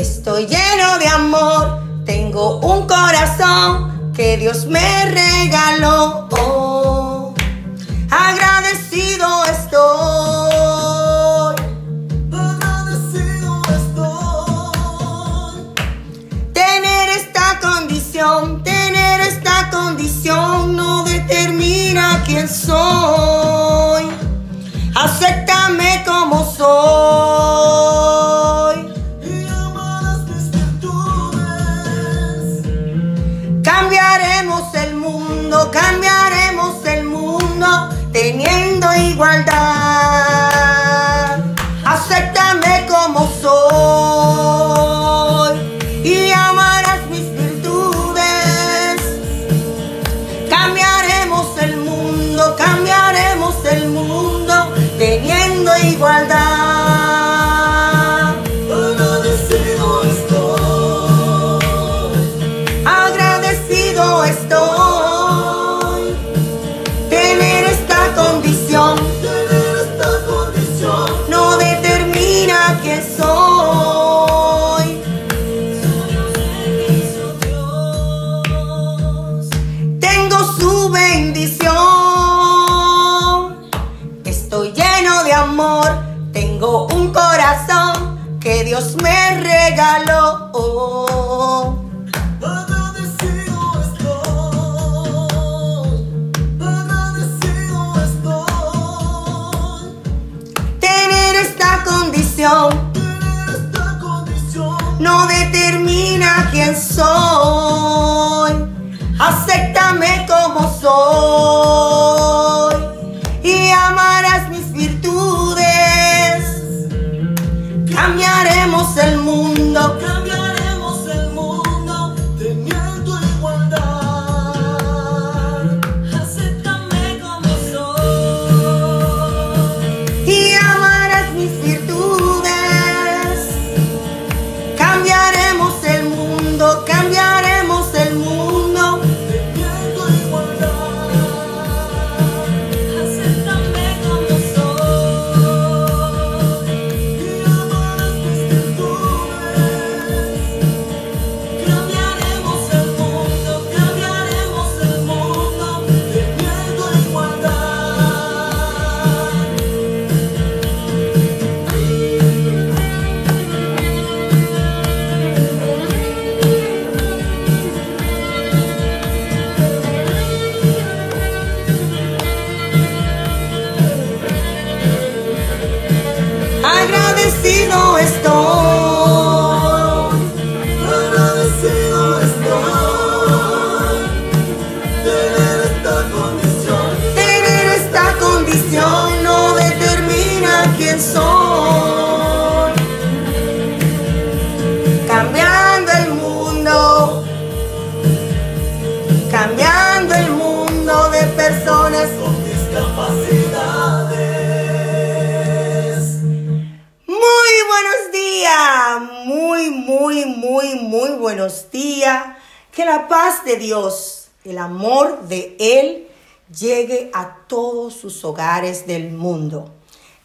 Estoy lleno de amor, tengo un corazón que Dios me regaló. Oh, agradecido estoy. Agradecido estoy. Tener esta condición, tener esta condición no determina quién soy. Acéptame como soy. Determina quién soy. Dios, el amor de Él llegue a todos sus hogares del mundo.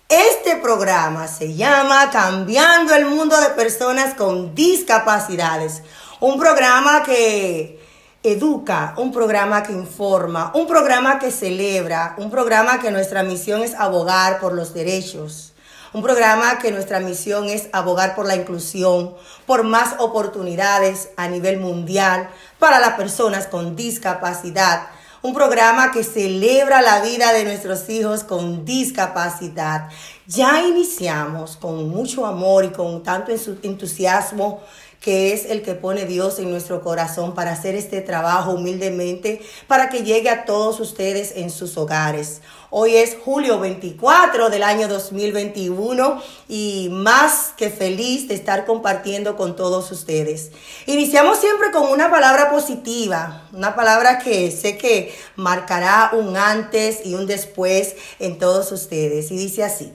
Este programa se llama Cambiando el Mundo de Personas con Discapacidades. Un programa que educa, un programa que informa, un programa que celebra, un programa que nuestra misión es abogar por los derechos. Un programa que nuestra misión es abogar por la inclusión, por más oportunidades a nivel mundial para las personas con discapacidad. Un programa que celebra la vida de nuestros hijos con discapacidad. Ya iniciamos con mucho amor y con tanto entusiasmo que es el que pone Dios en nuestro corazón para hacer este trabajo humildemente, para que llegue a todos ustedes en sus hogares. Hoy es julio 24 del año 2021 y más que feliz de estar compartiendo con todos ustedes. Iniciamos siempre con una palabra positiva, una palabra que sé que marcará un antes y un después en todos ustedes. Y dice así,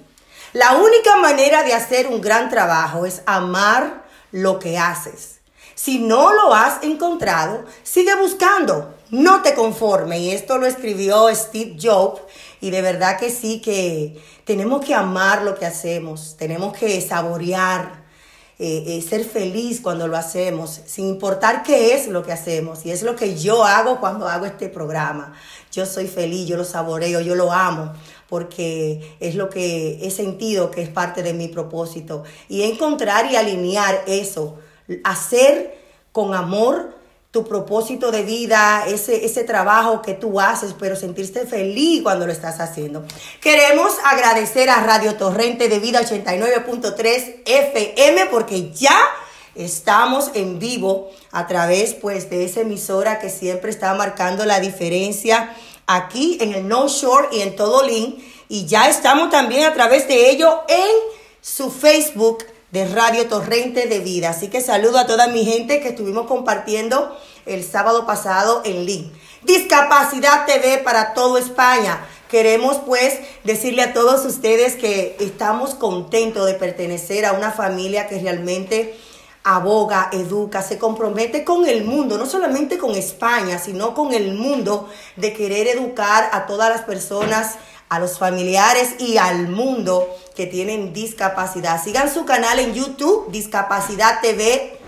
la única manera de hacer un gran trabajo es amar lo que haces. Si no lo has encontrado, sigue buscando, no te conformes. Y esto lo escribió Steve Jobs. Y de verdad que sí, que tenemos que amar lo que hacemos, tenemos que saborear eh, eh, ser feliz cuando lo hacemos, sin importar qué es lo que hacemos. Y es lo que yo hago cuando hago este programa. Yo soy feliz, yo lo saboreo, yo lo amo porque es lo que he sentido que es parte de mi propósito. Y encontrar y alinear eso, hacer con amor tu propósito de vida, ese, ese trabajo que tú haces, pero sentirte feliz cuando lo estás haciendo. Queremos agradecer a Radio Torrente de Vida 89.3 FM porque ya estamos en vivo a través pues de esa emisora que siempre está marcando la diferencia aquí en el No Shore y en todo link. Y ya estamos también a través de ello en su Facebook de Radio Torrente de Vida. Así que saludo a toda mi gente que estuvimos compartiendo el sábado pasado en link. Discapacidad TV para todo España. Queremos pues decirle a todos ustedes que estamos contentos de pertenecer a una familia que realmente aboga, educa, se compromete con el mundo, no solamente con España, sino con el mundo de querer educar a todas las personas, a los familiares y al mundo que tienen discapacidad. Sigan su canal en YouTube, Discapacidad TV.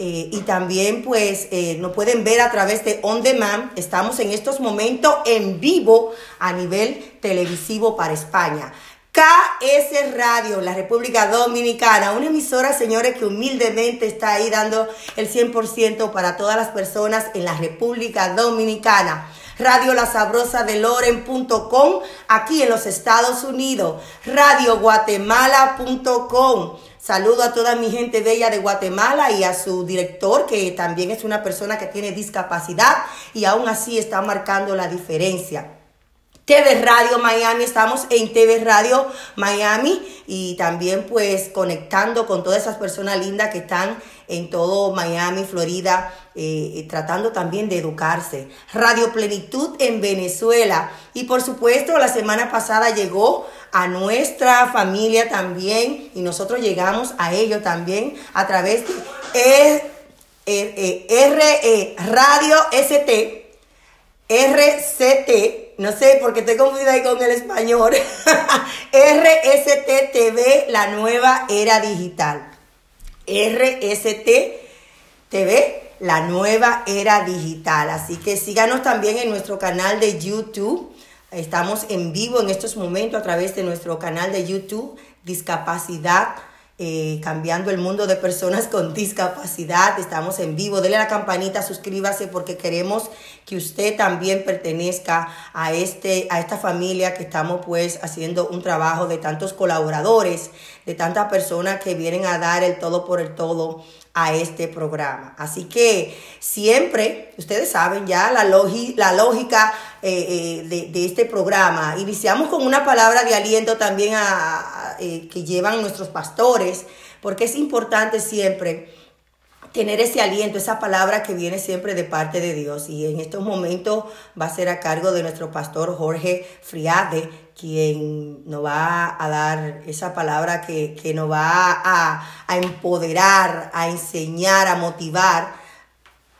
eh, y también pues eh, nos pueden ver a través de On Demand. Estamos en estos momentos en vivo a nivel televisivo para España. KS Radio, la República Dominicana, una emisora, señores, que humildemente está ahí dando el 100% para todas las personas en la República Dominicana. Radio La Sabrosa de Loren.com, aquí en los Estados Unidos. Radio Guatemala.com. Saludo a toda mi gente bella de Guatemala y a su director, que también es una persona que tiene discapacidad y aún así está marcando la diferencia. TV Radio Miami, estamos en TV Radio Miami y también pues conectando con todas esas personas lindas que están en todo Miami, Florida, eh, tratando también de educarse. Radio Plenitud en Venezuela y por supuesto la semana pasada llegó a nuestra familia también y nosotros llegamos a ellos también a través de eh, eh, R, eh, Radio ST. RCT, no sé porque estoy confundida ahí con el español. RST TV, la nueva era digital. RST TV, la nueva era digital. Así que síganos también en nuestro canal de YouTube. Estamos en vivo en estos momentos a través de nuestro canal de YouTube, Discapacidad eh, cambiando el mundo de personas con discapacidad. Estamos en vivo. Dele a la campanita, suscríbase porque queremos que usted también pertenezca a, este, a esta familia que estamos pues haciendo un trabajo de tantos colaboradores, de tantas personas que vienen a dar el todo por el todo a este programa. Así que siempre, ustedes saben ya la, la lógica eh, eh, de, de, este programa. Iniciamos con una palabra de aliento también a, eh, que llevan nuestros pastores, porque es importante siempre tener ese aliento, esa palabra que viene siempre de parte de Dios. Y en estos momentos va a ser a cargo de nuestro pastor Jorge Friade, quien nos va a dar esa palabra que, que nos va a, a empoderar, a enseñar, a motivar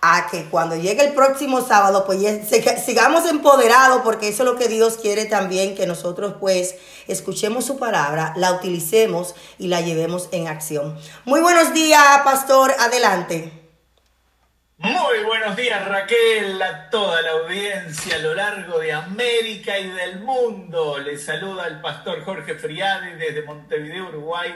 a que cuando llegue el próximo sábado, pues sigamos empoderados, porque eso es lo que Dios quiere también, que nosotros pues escuchemos su palabra, la utilicemos y la llevemos en acción. Muy buenos días, pastor, adelante. Muy buenos días Raquel, a toda la audiencia a lo largo de América y del mundo. Les saluda el pastor Jorge Friade desde Montevideo, Uruguay,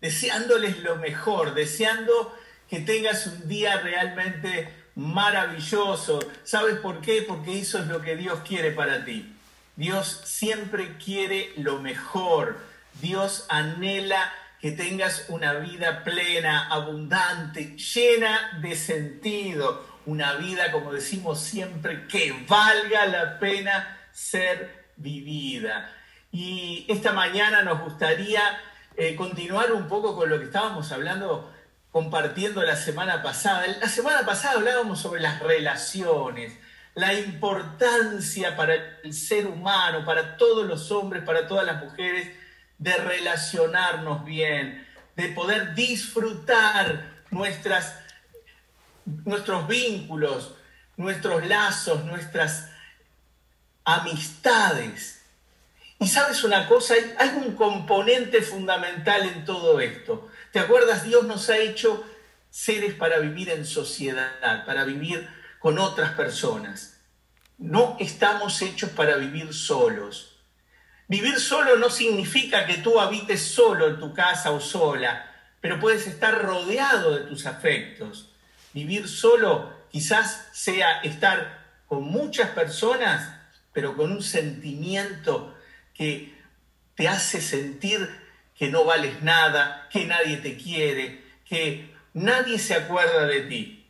deseándoles lo mejor, deseando que tengas un día realmente maravilloso. ¿Sabes por qué? Porque eso es lo que Dios quiere para ti. Dios siempre quiere lo mejor. Dios anhela que tengas una vida plena, abundante, llena de sentido. Una vida, como decimos siempre, que valga la pena ser vivida. Y esta mañana nos gustaría eh, continuar un poco con lo que estábamos hablando compartiendo la semana pasada. La semana pasada hablábamos sobre las relaciones, la importancia para el ser humano, para todos los hombres, para todas las mujeres, de relacionarnos bien, de poder disfrutar nuestras, nuestros vínculos, nuestros lazos, nuestras amistades. Y sabes una cosa, hay, hay un componente fundamental en todo esto. ¿Te acuerdas? Dios nos ha hecho seres para vivir en sociedad, para vivir con otras personas. No estamos hechos para vivir solos. Vivir solo no significa que tú habites solo en tu casa o sola, pero puedes estar rodeado de tus afectos. Vivir solo quizás sea estar con muchas personas, pero con un sentimiento que te hace sentir que no vales nada, que nadie te quiere, que nadie se acuerda de ti.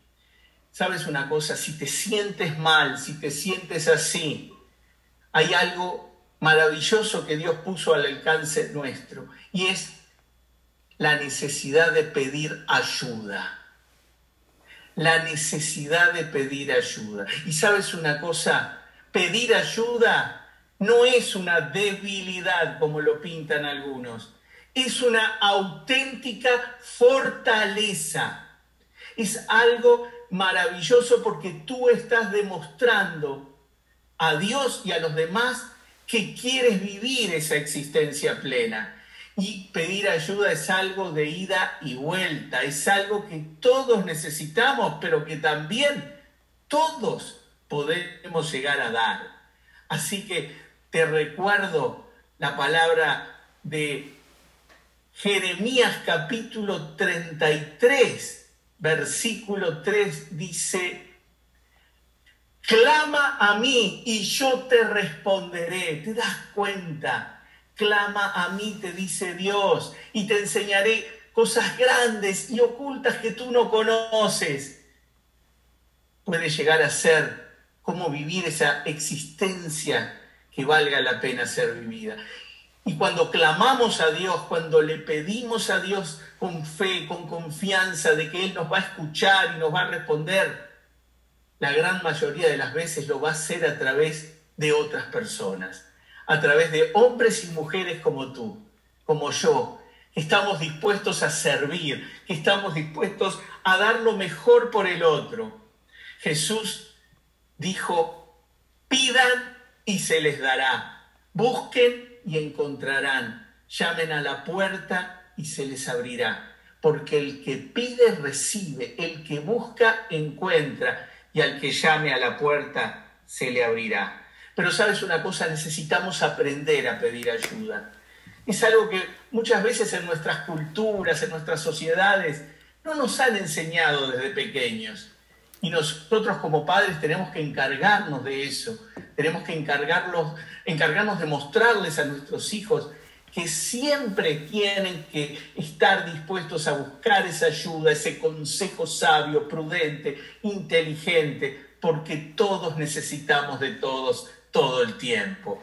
¿Sabes una cosa? Si te sientes mal, si te sientes así, hay algo maravilloso que Dios puso al alcance nuestro y es la necesidad de pedir ayuda. La necesidad de pedir ayuda. Y sabes una cosa, pedir ayuda no es una debilidad como lo pintan algunos, es una auténtica fortaleza. Es algo maravilloso porque tú estás demostrando a Dios y a los demás que quieres vivir esa existencia plena. Y pedir ayuda es algo de ida y vuelta, es algo que todos necesitamos, pero que también todos podemos llegar a dar. Así que te recuerdo la palabra de Jeremías capítulo 33, versículo 3 dice, clama a mí y yo te responderé. ¿Te das cuenta? Clama a mí, te dice Dios, y te enseñaré cosas grandes y ocultas que tú no conoces. Puede llegar a ser cómo vivir esa existencia que valga la pena ser vivida. Y cuando clamamos a Dios, cuando le pedimos a Dios con fe, con confianza de que Él nos va a escuchar y nos va a responder, la gran mayoría de las veces lo va a hacer a través de otras personas, a través de hombres y mujeres como tú, como yo, que estamos dispuestos a servir, que estamos dispuestos a dar lo mejor por el otro. Jesús dijo, pidan y se les dará, busquen y encontrarán, llamen a la puerta y se les abrirá, porque el que pide recibe, el que busca encuentra, y al que llame a la puerta se le abrirá. Pero sabes una cosa, necesitamos aprender a pedir ayuda. Es algo que muchas veces en nuestras culturas, en nuestras sociedades, no nos han enseñado desde pequeños. Y nosotros como padres tenemos que encargarnos de eso, tenemos que encargarnos de mostrarles a nuestros hijos que siempre tienen que estar dispuestos a buscar esa ayuda, ese consejo sabio, prudente, inteligente, porque todos necesitamos de todos todo el tiempo.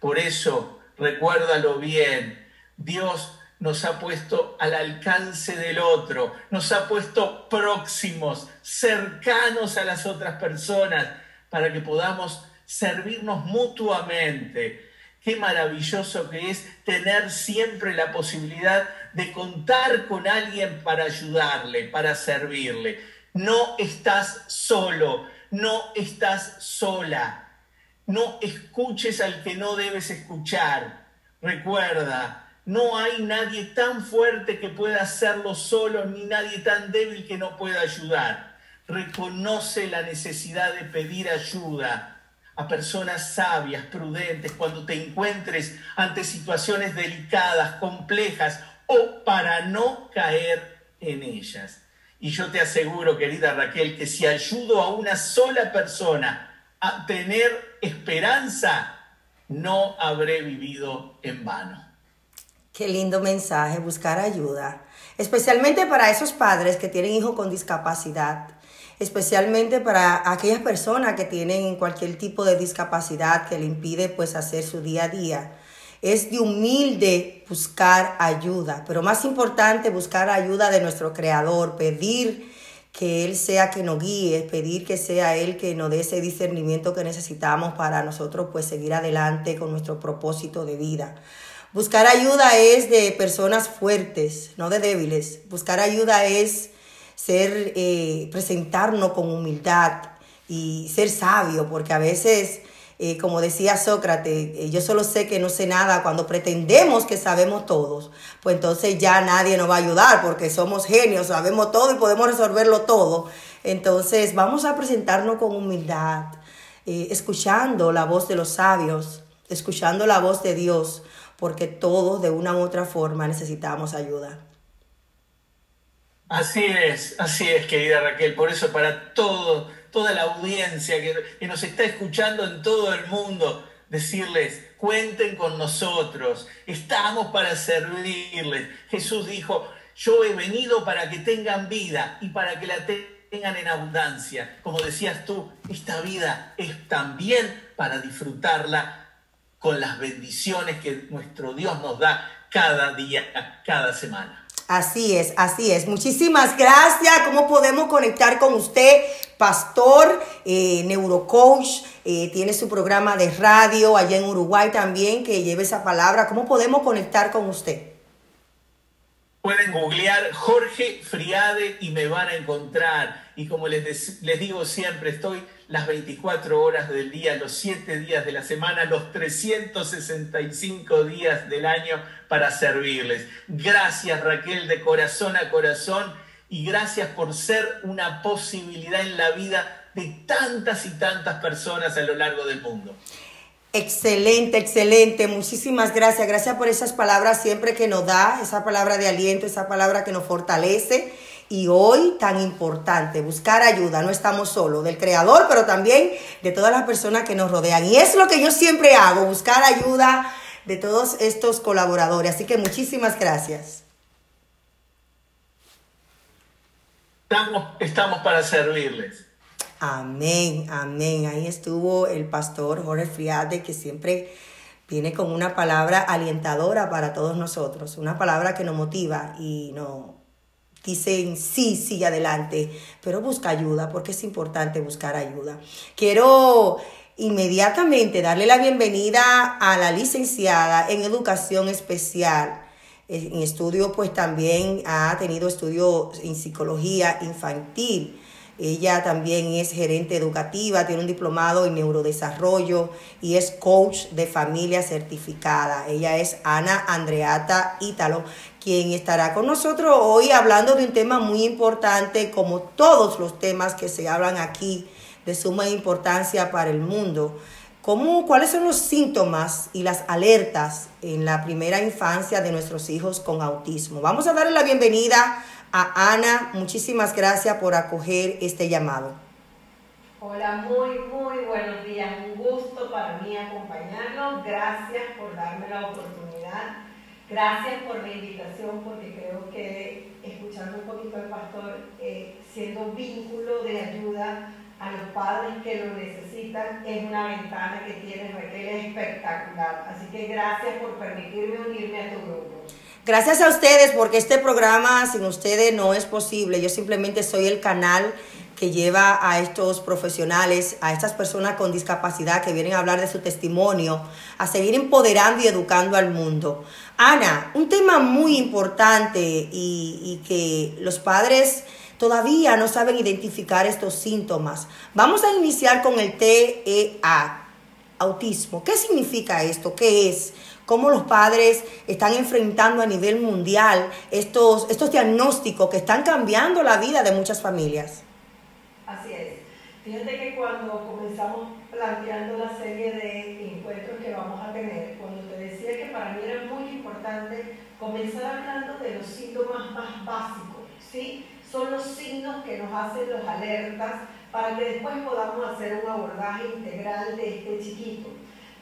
Por eso, recuérdalo bien, Dios nos ha puesto al alcance del otro, nos ha puesto próximos, cercanos a las otras personas, para que podamos servirnos mutuamente. Qué maravilloso que es tener siempre la posibilidad de contar con alguien para ayudarle, para servirle. No estás solo, no estás sola. No escuches al que no debes escuchar. Recuerda, no hay nadie tan fuerte que pueda hacerlo solo, ni nadie tan débil que no pueda ayudar. Reconoce la necesidad de pedir ayuda a personas sabias, prudentes, cuando te encuentres ante situaciones delicadas, complejas o para no caer en ellas. Y yo te aseguro, querida Raquel, que si ayudo a una sola persona a tener esperanza, no habré vivido en vano. Qué lindo mensaje, buscar ayuda. Especialmente para esos padres que tienen hijos con discapacidad especialmente para aquellas personas que tienen cualquier tipo de discapacidad que le impide pues hacer su día a día. Es de humilde buscar ayuda, pero más importante buscar ayuda de nuestro creador, pedir que Él sea que nos guíe, pedir que sea Él que nos dé ese discernimiento que necesitamos para nosotros pues seguir adelante con nuestro propósito de vida. Buscar ayuda es de personas fuertes, no de débiles. Buscar ayuda es ser, eh, presentarnos con humildad y ser sabio, porque a veces Eh, como decía Sócrates, eh, yo solo sé que no sé nada. Cuando pretendemos que sabemos todos, pues entonces ya nadie nos va a ayudar porque somos genios, sabemos todo y podemos resolverlo todo. Entonces vamos a presentarnos con humildad, eh, escuchando la voz de los sabios, escuchando la voz de Dios, porque todos de una u otra forma necesitamos ayuda. Así es, así es, querida Raquel. Por eso para todo, toda la audiencia que, que nos está escuchando en todo el mundo, decirles, cuenten con nosotros, estamos para servirles. Jesús dijo, yo he venido para que tengan vida y para que la tengan en abundancia. Como decías tú, esta vida es también para disfrutarla con las bendiciones que nuestro Dios nos da cada día, cada semana. Así es, así es. Muchísimas gracias. ¿Cómo podemos conectar con usted, pastor, eh, neurocoach? eh, tiene su programa de radio allá en Uruguay también que lleve esa palabra. ¿Cómo podemos conectar con usted? Pueden googlear Jorge Friade y me van a encontrar. Y como les, les digo siempre, estoy las 24 horas del día, los 7 días de la semana, los 365 días del año para servirles. Gracias Raquel de corazón a corazón y gracias por ser una posibilidad en la vida de tantas y tantas personas a lo largo del mundo. Excelente, excelente. Muchísimas gracias. Gracias por esas palabras siempre que nos da, esa palabra de aliento, esa palabra que nos fortalece. Y hoy tan importante, buscar ayuda. No estamos solos, del Creador, pero también de todas las personas que nos rodean. Y es lo que yo siempre hago, buscar ayuda de todos estos colaboradores. Así que muchísimas gracias. Estamos, estamos para servirles. Amén, amén. Ahí estuvo el pastor Jorge Friade, que siempre viene con una palabra alientadora para todos nosotros, una palabra que nos motiva y nos dice sí, sigue adelante, pero busca ayuda, porque es importante buscar ayuda. Quiero inmediatamente darle la bienvenida a la licenciada en educación especial. En estudio, pues también ha tenido estudios en psicología infantil. Ella también es gerente educativa, tiene un diplomado en neurodesarrollo y es coach de familia certificada. Ella es Ana Andreata Ítalo, quien estará con nosotros hoy hablando de un tema muy importante, como todos los temas que se hablan aquí, de suma importancia para el mundo. ¿Cómo, ¿Cuáles son los síntomas y las alertas en la primera infancia de nuestros hijos con autismo? Vamos a darle la bienvenida a Ana. Muchísimas gracias por acoger este llamado. Hola, muy, muy buenos días. Un gusto para mí acompañarlos. Gracias por darme la oportunidad. Gracias por la invitación porque creo que escuchando un poquito al pastor, eh, siendo vínculo de ayuda a los padres que lo necesitan, es una ventana que tiene Raquel espectacular. Así que gracias por permitirme unirme a tu grupo. Gracias a ustedes porque este programa sin ustedes no es posible. Yo simplemente soy el canal que lleva a estos profesionales, a estas personas con discapacidad que vienen a hablar de su testimonio, a seguir empoderando y educando al mundo. Ana, un tema muy importante y, y que los padres todavía no saben identificar estos síntomas. Vamos a iniciar con el TEA, autismo. ¿Qué significa esto? ¿Qué es? cómo los padres están enfrentando a nivel mundial estos, estos diagnósticos que están cambiando la vida de muchas familias. Así es. Fíjate que cuando comenzamos planteando la serie de encuentros que vamos a tener, cuando te decía que para mí era muy importante comenzar hablando de los síntomas más básicos, ¿sí? Son los signos que nos hacen los alertas para que después podamos hacer un abordaje integral de este chiquito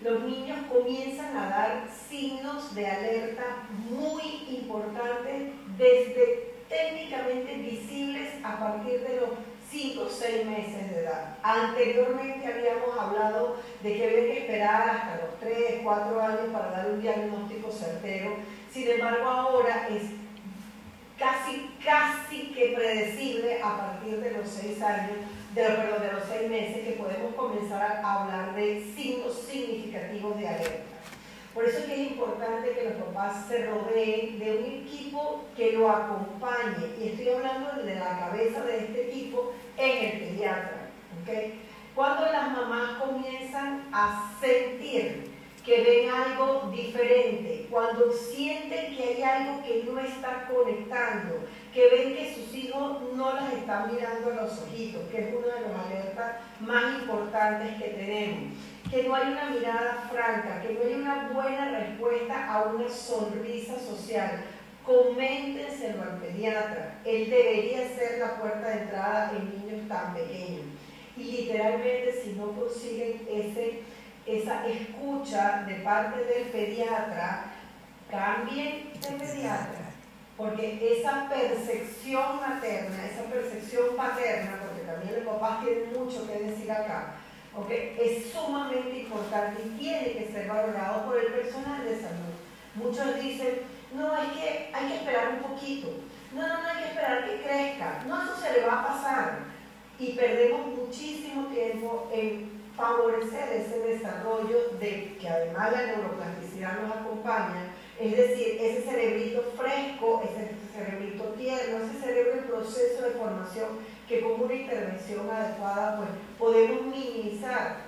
los niños comienzan a dar signos de alerta muy importantes desde técnicamente visibles a partir de los 5 o 6 meses de edad. Anteriormente habíamos hablado de que había que esperar hasta los 3, 4 años para dar un diagnóstico certero. Sin embargo, ahora es casi, casi que predecible a partir de los 6 años de, perdón, de los seis meses que podemos comenzar a hablar de signos significativos de alerta. Por eso es que es importante que los papás se rodeen de un equipo que lo acompañe. Y estoy hablando de la cabeza de este equipo en el pediatra. ¿okay? Cuando las mamás comienzan a sentir que ven algo diferente, cuando sienten que hay algo que no está conectando, que ven que sus hijos no las están mirando a los ojitos, que es una de las alertas más importantes que tenemos, que no hay una mirada franca, que no hay una buena respuesta a una sonrisa social. Coméntenselo al pediatra, él debería ser la puerta de entrada en niños tan pequeños. Y literalmente si no consiguen ese esa escucha de parte del pediatra, cambien de pediatra. Porque esa percepción materna, esa percepción paterna, porque también los papás tienen mucho que decir acá, ¿okay? es sumamente importante y tiene que ser valorado por el personal de salud. Muchos dicen, no, es que hay que esperar un poquito, no, no, no hay que esperar que crezca, no, eso se le va a pasar. Y perdemos muchísimo tiempo en favorecer ese desarrollo de que además la neuroplasticidad nos acompaña, es decir, ese cerebrito fresco, ese cerebrito tierno, ese cerebro en proceso de formación que con una intervención adecuada pues podemos minimizar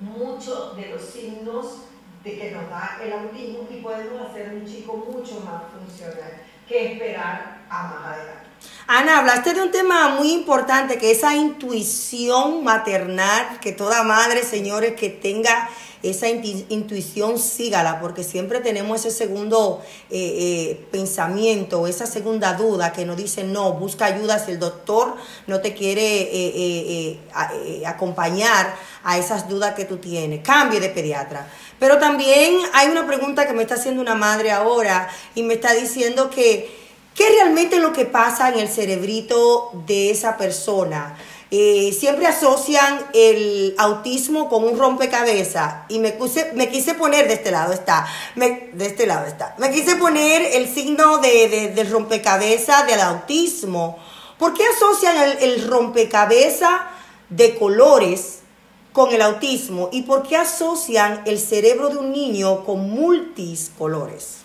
muchos de los signos de que nos da el autismo y podemos hacer un chico mucho más funcional que esperar a más adelante. Ana, hablaste de un tema muy importante, que esa intuición maternal, que toda madre, señores, que tenga esa intuición, sígala, porque siempre tenemos ese segundo eh, eh, pensamiento, esa segunda duda que nos dice, no, busca ayuda si el doctor no te quiere eh, acompañar a esas dudas que tú tienes. Cambie de pediatra. Pero también hay una pregunta que me está haciendo una madre ahora y me está diciendo que ¿Qué realmente es lo que pasa en el cerebrito de esa persona? Eh, siempre asocian el autismo con un rompecabezas y me, puse- me quise poner de este lado está, me- de este lado está, me quise poner el signo de, de- del rompecabezas del autismo. ¿Por qué asocian el, el rompecabezas de colores con el autismo y por qué asocian el cerebro de un niño con multicolores?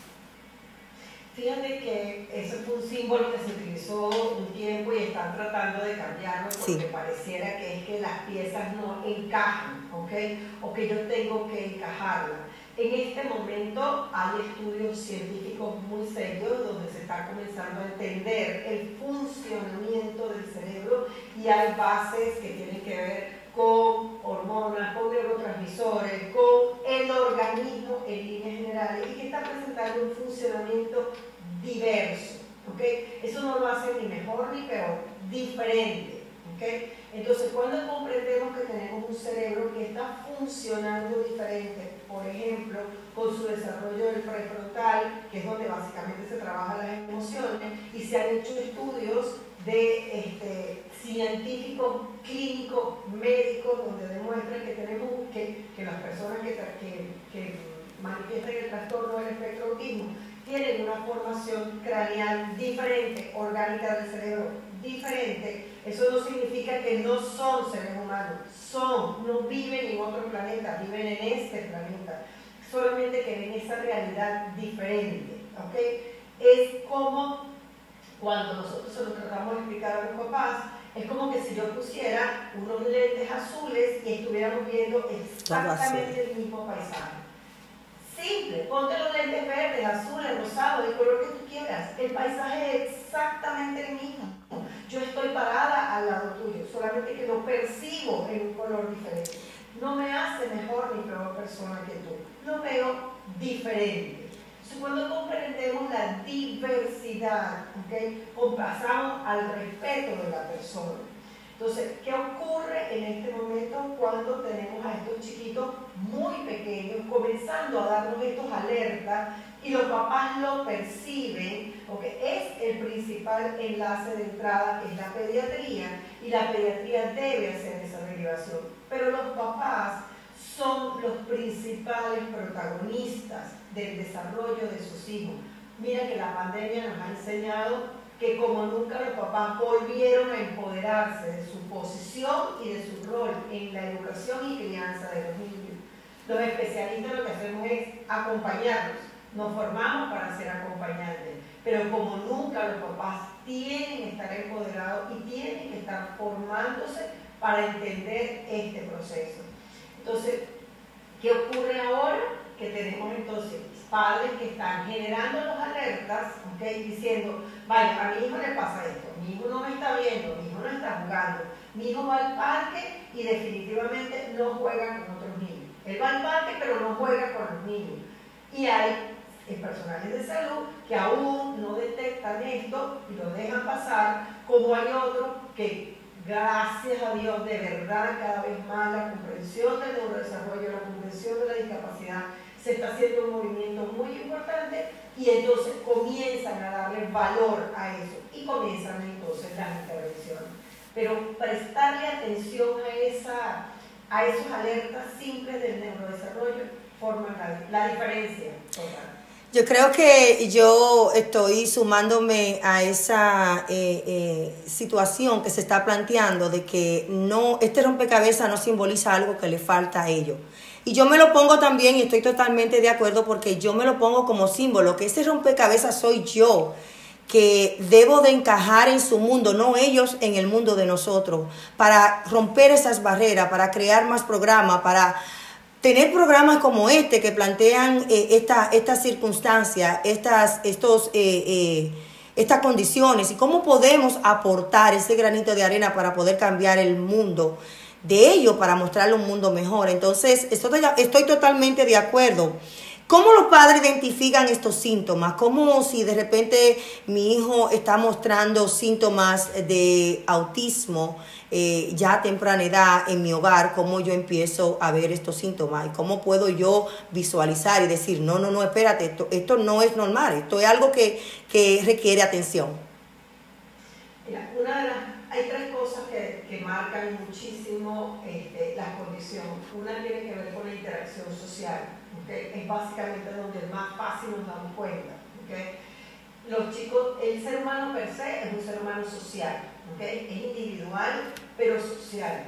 Fíjate que ese fue un símbolo que se utilizó un tiempo y están tratando de cambiarlo porque Sí. pareciera que es que las piezas no encajan, ¿ok? O que yo tengo que encajarlas. En este momento hay estudios científicos muy serios donde se está comenzando a entender el funcionamiento del cerebro y hay bases que tienen que ver con hormonas, con neurotransmisores, con el organismo en líneas generales y que está presentando un funcionamiento diverso. ¿ok? Eso no lo hace ni mejor ni peor, diferente. ¿ok? Entonces, cuando comprendemos que tenemos un cerebro que está funcionando diferente, por ejemplo, con su desarrollo del prefrontal, que es donde básicamente se trabajan las emociones, y se han hecho estudios de este, científicos, clínicos, médicos, donde demuestran que tenemos que, las personas que, que, que manifiestan el trastorno del espectro autismo tienen una formación craneal diferente, orgánica del cerebro diferente. Eso no significa que no son seres humanos, son, no viven en otro planeta, viven en este planeta, solamente que ven esa realidad diferente. ¿ok? Es como cuando nosotros se lo tratamos de explicar a los papás, es como que si yo pusiera unos lentes azules y estuviéramos viendo exactamente el mismo paisaje. Simple, ponte los lentes verdes, azules, rosados, el color que tú quieras. El paisaje es exactamente el mismo. Yo estoy parada al lado tuyo, solamente que lo percibo en un color diferente. No me hace mejor ni peor persona que tú. Lo veo diferente. Cuando comprendemos la diversidad, ¿ok? pasamos al respeto de la persona. Entonces, ¿qué ocurre en este momento cuando tenemos a estos chiquitos muy pequeños comenzando a darnos estos alertas y los papás lo perciben? Porque es el principal enlace de entrada que es la pediatría y la pediatría debe hacer esa derivación. Pero los papás son los principales protagonistas del desarrollo de sus hijos. Mira que la pandemia nos ha enseñado que como nunca los papás volvieron a empoderarse de su posición y de su rol en la educación y crianza de los niños. Los especialistas lo que hacemos es acompañarlos, nos formamos para ser acompañantes, pero como nunca los papás tienen que estar empoderados y tienen que estar formándose para entender este proceso. Entonces, ¿qué ocurre ahora? Que tenemos entonces padres que están generando las alertas, ¿ok? Diciendo, vaya, a mi hijo le pasa esto, mi hijo no me está viendo, mi hijo no está jugando, mi hijo va al parque y definitivamente no juega con otros niños. Él va al parque pero no juega con los niños. Y hay eh, personales de salud que aún no detectan esto y lo dejan pasar, como hay otros que gracias a Dios de verdad cada vez más la comprensión del neurodesarrollo, la comprensión de la discapacidad, se está haciendo un movimiento muy importante y entonces comienzan a darle valor a eso y comienzan entonces las intervenciones. Pero prestarle atención a, esa, a esos alertas simples del neurodesarrollo forman la, la diferencia total. Yo creo que yo estoy sumándome a esa eh, eh, situación que se está planteando de que no este rompecabezas no simboliza algo que le falta a ellos. Y yo me lo pongo también y estoy totalmente de acuerdo porque yo me lo pongo como símbolo, que ese rompecabezas soy yo, que debo de encajar en su mundo, no ellos en el mundo de nosotros, para romper esas barreras, para crear más programas, para tener programas como este que plantean eh, esta- estas circunstancias, estas, estos, eh, eh, estas condiciones y cómo podemos aportar ese granito de arena para poder cambiar el mundo de ellos, para mostrarle un mundo mejor. Entonces, estoy, estoy totalmente de acuerdo. ¿Cómo los padres identifican estos síntomas? ¿Cómo si de repente mi hijo está mostrando síntomas de autismo eh, ya a temprana edad en mi hogar? ¿Cómo yo empiezo a ver estos síntomas? ¿Y cómo puedo yo visualizar y decir, no, no, no, espérate, esto, esto no es normal, esto es algo que, que requiere atención? Mira, una de las, hay tres cosas que, que marcan muchísimo este, la condición. Una tiene que ver con la interacción social, es básicamente donde más fácil nos damos cuenta. Los chicos, el ser humano per se es un ser humano social, es individual pero social.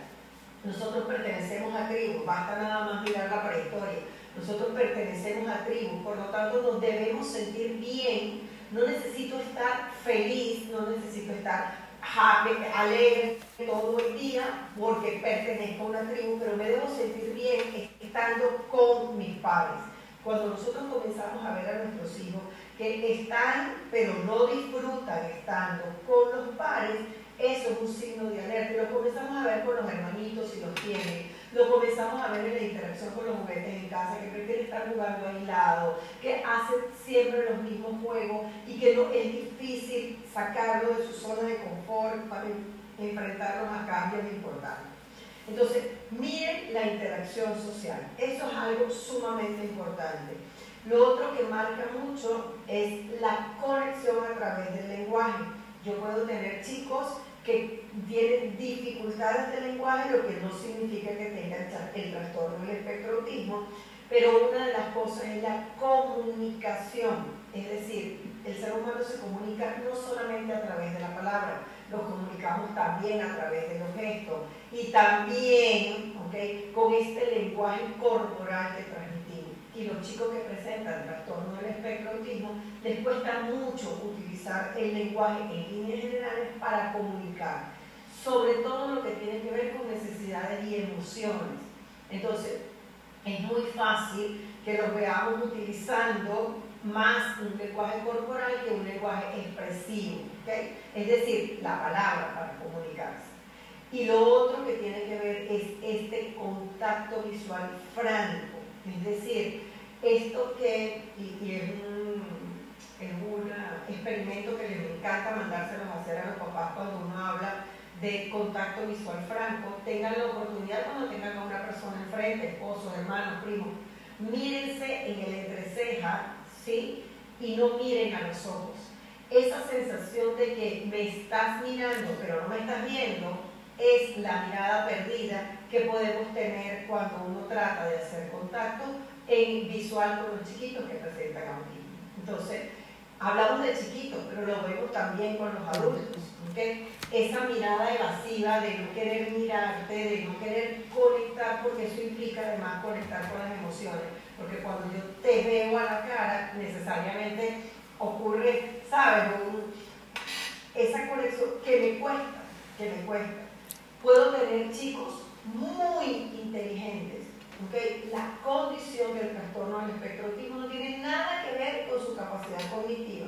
Nosotros pertenecemos a tribus, basta nada más mirar la prehistoria. Nosotros pertenecemos a tribus, por lo tanto nos debemos sentir bien. No necesito estar feliz, no necesito estar happy, alegre todo el día porque pertenezco a una tribu, pero me debo sentir bien estando con mis padres. Cuando nosotros comenzamos a ver a nuestros hijos que están, pero no disfrutan estando con los padres, eso es un signo de alerta. Lo comenzamos a ver con los hermanitos si los tienen. Lo comenzamos a ver en la interacción con los juguetes en casa, que prefieren estar jugando aislado, que hacen siempre los mismos juegos y que no, es difícil sacarlo de su zona de confort para enfrentarlos a cambios importantes. Entonces, miren la interacción social. Eso es algo sumamente importante. Lo otro que marca mucho es la conexión a través del lenguaje. Yo puedo tener chicos que tienen dificultades de lenguaje, lo que no significa que tengan el trastorno del espectro autismo, pero una de las cosas es la comunicación. Es decir, el ser humano se comunica no solamente a través de la palabra, lo comunicamos también a través de los gestos y también ¿okay? con este lenguaje corporal que transmitimos. Y los chicos que presentan trastorno del espectro autismo les cuesta mucho utilizar el lenguaje en líneas generales para comunicar, sobre todo lo que tiene que ver con necesidades y emociones. Entonces, es muy fácil que los veamos utilizando más un lenguaje corporal que un lenguaje expresivo, es decir, la palabra para comunicarse. Y lo otro que tiene que ver es este contacto visual franco, es decir, esto que, y, y es un, es un experimento que les encanta mandárselos a hacer a los papás cuando uno habla de contacto visual franco, tengan la oportunidad cuando tengan a una persona enfrente, esposo, hermano, primo, mírense en el entreceja, ¿sí? Y no miren a los ojos. Esa sensación de que me estás mirando pero no me estás viendo es la mirada perdida que podemos tener cuando uno trata de hacer contacto en visual con los chiquitos que presentan autismo. Entonces, hablamos de chiquitos, pero lo vemos también con los adultos. ¿okay? Esa mirada evasiva de no querer mirarte, de no querer conectar, porque eso implica además conectar con las emociones. Porque cuando yo te veo a la cara, necesariamente ocurre, ¿sabes? Esa conexión que me cuesta, que me cuesta. Puedo tener chicos muy inteligentes. ¿ok? La condición del trastorno del espectro autismo no tiene nada que ver con su capacidad cognitiva.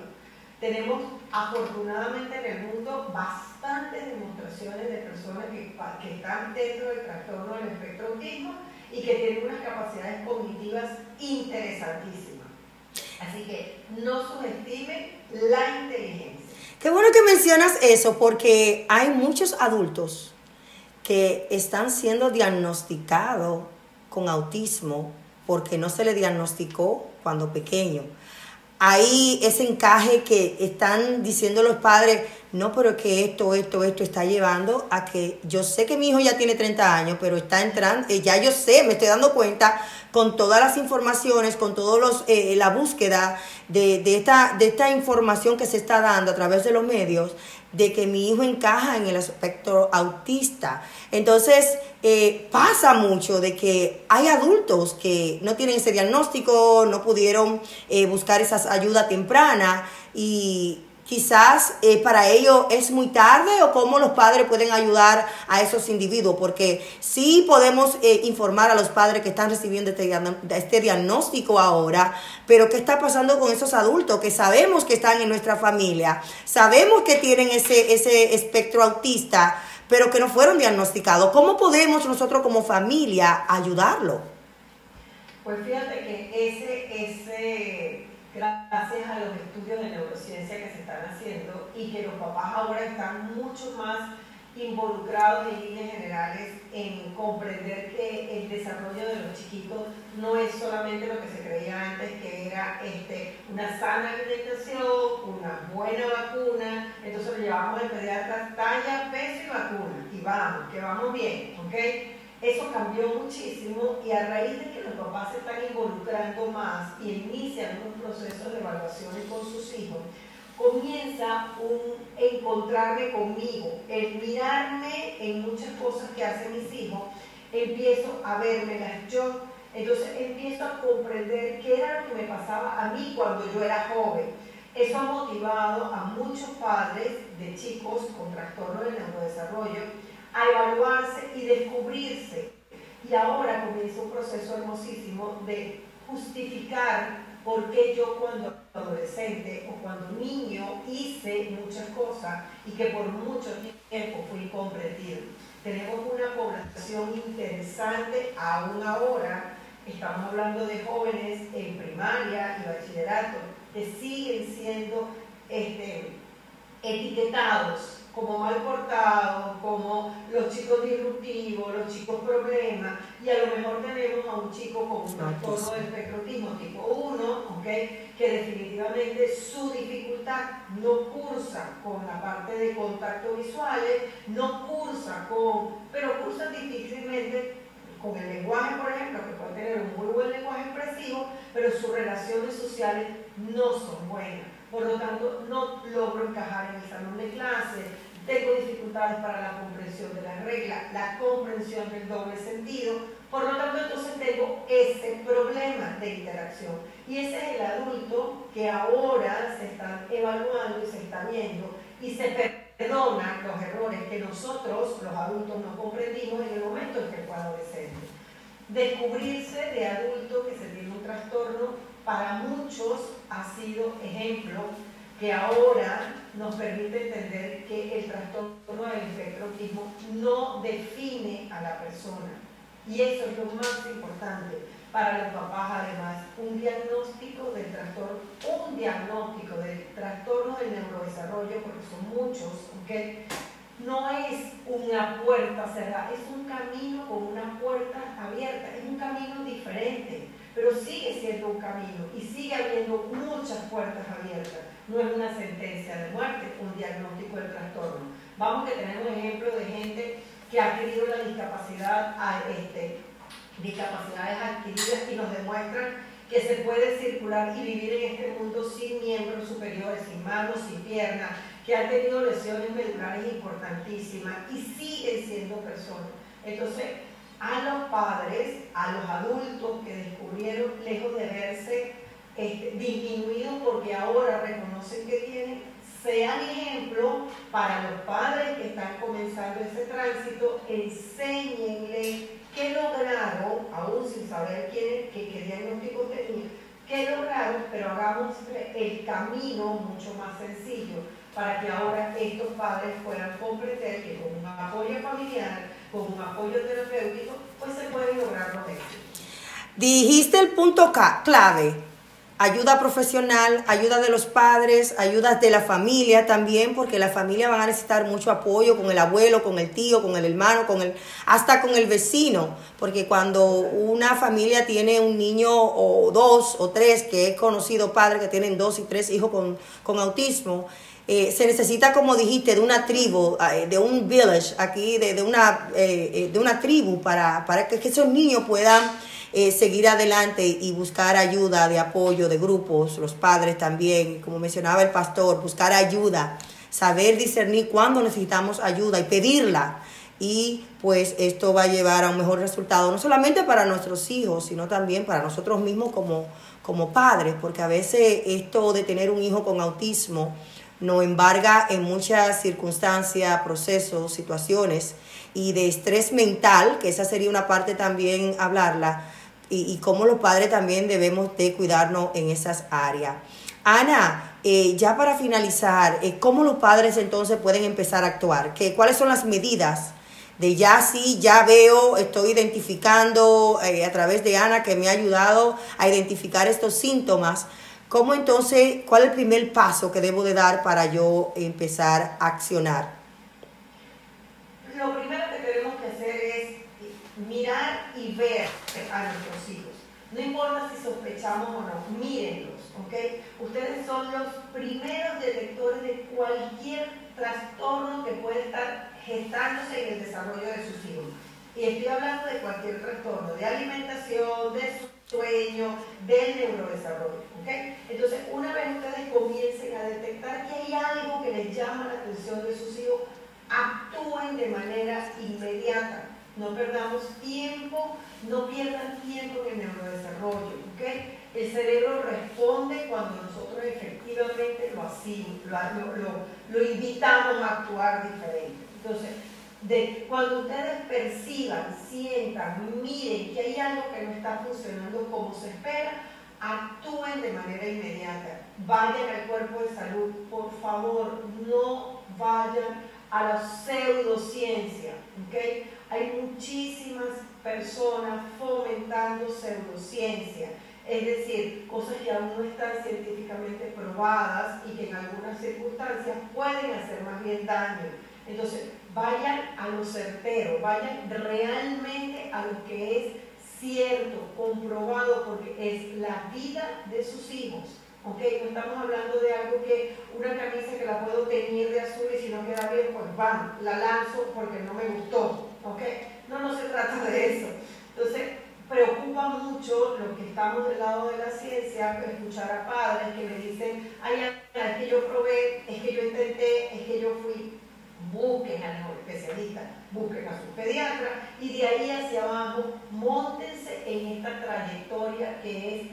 Tenemos afortunadamente en el mundo bastantes demostraciones de personas que, que están dentro del trastorno del espectro autismo y que tienen unas capacidades cognitivas interesantísimas. Así que no subestimen la inteligencia. Qué bueno que mencionas eso porque hay muchos adultos que están siendo diagnosticados con autismo porque no se le diagnosticó cuando pequeño. Hay ese encaje que están diciendo los padres, no, pero es que esto, esto, esto está llevando a que yo sé que mi hijo ya tiene 30 años, pero está entrando, eh, ya yo sé, me estoy dando cuenta con todas las informaciones, con todos los, eh, la búsqueda de, de esta, de esta información que se está dando a través de los medios, de que mi hijo encaja en el aspecto autista. Entonces, eh, pasa mucho de que hay adultos que no tienen ese diagnóstico, no pudieron eh, buscar esa ayuda temprana y quizás eh, para ellos es muy tarde o cómo los padres pueden ayudar a esos individuos, porque sí podemos eh, informar a los padres que están recibiendo este, este diagnóstico ahora, pero ¿qué está pasando con esos adultos que sabemos que están en nuestra familia? Sabemos que tienen ese, ese espectro autista, pero que no fueron diagnosticados. ¿Cómo podemos nosotros como familia ayudarlo? Pues fíjate que ese, ese, gracias a los estudios de neurociencia que se están haciendo y que los papás ahora están mucho más involucrados en líneas generales en comprender que el desarrollo de los chiquitos no es solamente lo que se creía antes, que era este, una sana alimentación, una buena vacuna, entonces lo llevamos al pediatra, talla, peso y vacuna, y vamos, que vamos bien, ¿ok? Eso cambió muchísimo y a raíz de que los papás se están involucrando más y inician unos procesos de evaluaciones con sus hijos, comienza un encontrarme conmigo, el mirarme en muchas cosas que hacen mis hijos, empiezo a vérmelas yo, entonces empiezo a comprender qué era lo que me pasaba a mí cuando yo era joven. Eso ha motivado a muchos padres de chicos con trastorno de neurodesarrollo a evaluarse y descubrirse. Y ahora comienza un proceso hermosísimo de justificar por qué yo cuando adolescente o cuando niño hice muchas cosas y que por mucho tiempo fui incomprendido. Tenemos una población interesante aún ahora, estamos hablando de jóvenes en primaria y bachillerato que siguen siendo este, etiquetados como mal portados, como los chicos disruptivos, los chicos problemas, y a lo mejor tenemos a un chico con un trastorno del espectro autismo tipo 1, ¿ok? que definitivamente su dificultad no cursa con la parte de contacto visuales, no cursa con, pero cursa difícilmente con el lenguaje, por ejemplo, que puede tener un muy buen lenguaje expresivo, pero sus relaciones sociales no son buenas. Por lo tanto, no logro encajar en el salón de clase, tengo dificultades para la comprensión de las reglas, la comprensión del doble sentido, por lo tanto entonces tengo ese problema de interacción. Y ese es el adulto que ahora se está evaluando y se está viendo y se perdonan los errores que nosotros, los adultos, no comprendimos en el momento en que fue adolescente. Descubrirse de adulto que se tiene un trastorno para muchos ha sido ejemplo que ahora nos permite entender que el trastorno del espectro autismo no define a la persona. Y eso es lo más importante para los papás, además, un diagnóstico del trastorno, un diagnóstico del trastorno del neurodesarrollo, porque son muchos, ¿ok? No es una puerta cerrada, es un camino con una puerta abierta, es un camino diferente, pero sigue siendo un camino y sigue habiendo muchas puertas abiertas. No es una sentencia de muerte, un diagnóstico del trastorno. Vamos que tenemos ejemplos de gente que ha adquirido la discapacidad, a, este, discapacidades adquiridas y nos demuestran que se puede circular y vivir en este mundo sin miembros superiores, sin manos, sin piernas, que han tenido lesiones medulares importantísimas y siguen siendo personas. Entonces, a los padres, a los adultos que descubrieron, lejos de verse este, disminuidos porque ahora reconocen que tienen, sean ejemplo para los padres que están comenzando ese tránsito, enséñenle qué lograron, aún sin saber quién, qué, qué diagnóstico tenían, qué lograron, pero hagamos el camino mucho más sencillo para que ahora estos padres puedan comprender que con un apoyo familiar, con un apoyo terapéutico, pues se pueden lograr. Dijiste el punto clave. Ayuda profesional, ayuda de los padres, ayuda de la familia también, porque la familia van a necesitar mucho apoyo con el abuelo, con el tío, con el hermano, con el, hasta con el vecino, porque cuando una familia tiene un niño o dos o tres, que he conocido padres que tienen dos y tres hijos con, con autismo, eh, se necesita, como dijiste, de una tribu, eh, de un village aquí, de, de una, eh, eh, de una tribu para, para que, que esos niños puedan eh, seguir adelante y buscar ayuda de apoyo de grupos, los padres también, como mencionaba el pastor, buscar ayuda, saber discernir cuándo necesitamos ayuda y pedirla. Y pues esto va a llevar a un mejor resultado, no solamente para nuestros hijos, sino también para nosotros mismos como, como padres, porque a veces esto de tener un hijo con autismo nos embarga en muchas circunstancias, procesos, situaciones y de estrés mental, que esa sería una parte también hablarla, y, y cómo los padres también debemos de cuidarnos en esas áreas. Ana, eh, ya para finalizar, eh, ¿cómo los padres entonces pueden empezar a actuar? ¿Qué, ¿Cuáles son las medidas? De ya sí, ya veo, estoy identificando eh, a través de Ana que me ha ayudado a identificar estos síntomas. ¿Cómo entonces, cuál es el primer paso que debo de dar para yo empezar a accionar? Lo primero que tenemos que hacer es mirar y ver a nuestros hijos. No importa si sospechamos o no, mírenlos, ¿ok? Ustedes son los primeros detectores de cualquier trastorno que puede estar gestándose en el desarrollo de sus hijos. Y estoy hablando de cualquier trastorno, de alimentación, de sueño, del neurodesarrollo, Entonces, una vez ustedes comiencen a detectar que hay algo que les llama la atención de sus hijos, actúen de manera inmediata. No perdamos tiempo, no pierdan tiempo en el neurodesarrollo, ¿ok? El cerebro responde cuando nosotros efectivamente lo hacemos, lo, invitamos a actuar diferente. Entonces, cuando ustedes perciban, sientan, miren que hay algo que no está funcionando como se espera, actúen de manera inmediata. Vayan al cuerpo de salud, por favor, no vayan a la pseudociencia, ¿ok? Hay muchísimas personas fomentando pseudociencia, es decir, cosas que aún no están científicamente probadas y que en algunas circunstancias pueden hacer más bien daño. Entonces, vayan a lo certero, vayan realmente a lo que es cierto, comprobado, porque es la vida de sus hijos. ¿ok? No estamos hablando de algo que una camisa que la puedo teñir de azul y si no queda bien, pues van, la lanzo porque no me gustó. ¿ok? No, no se trata de eso. Entonces, preocupa mucho los que estamos del lado de la ciencia, escuchar a padres que me dicen, ay, es que yo probé, es que yo intenté, es que yo fui. Busquen al mejor especialista, busquen a su pediatra y de ahí hacia abajo, montense en esta trayectoria que es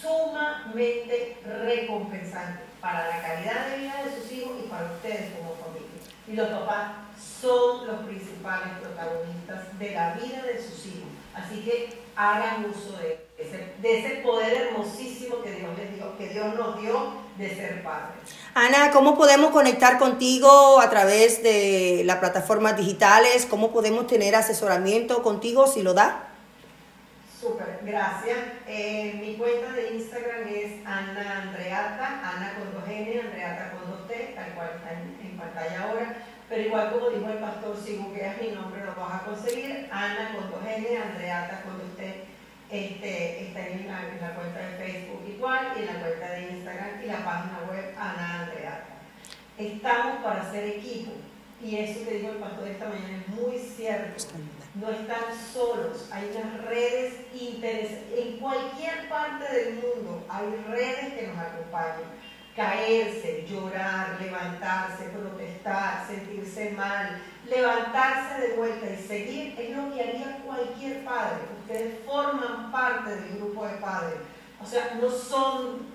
sumamente recompensante para la calidad de vida de sus hijos y para ustedes como familia. Y los papás son los principales protagonistas de la vida de sus hijos. Así que hagan uso de ese, de ese poder hermosísimo que Dios les dio, que Dios nos dio de ser padres. Ana, ¿cómo podemos conectar contigo a través de las plataformas digitales? ¿Cómo podemos tener asesoramiento contigo si lo da? Súper, gracias. Eh, mi cuenta de Instagram es Ana Andreata, Ana con dos N, Andreata con dos T, tal cual está en, en pantalla ahora. Pero igual como dijo el pastor, si googleas mi nombre lo vas a conseguir. Ana con dos N, Andreata con. Este, está en la, en la cuenta de Facebook igual y en la cuenta de Instagram y la página web Ana Andreata. Estamos para hacer equipo. Y eso que dijo el pastor esta mañana es muy cierto. No están solos, hay unas redes interesantes. En cualquier parte del mundo hay redes que nos acompañan. Caerse, llorar, levantarse, protestar, sentirse mal, levantarse de vuelta y seguir es lo que haría cualquier padre. Ustedes forman parte del grupo de padres. O sea, no son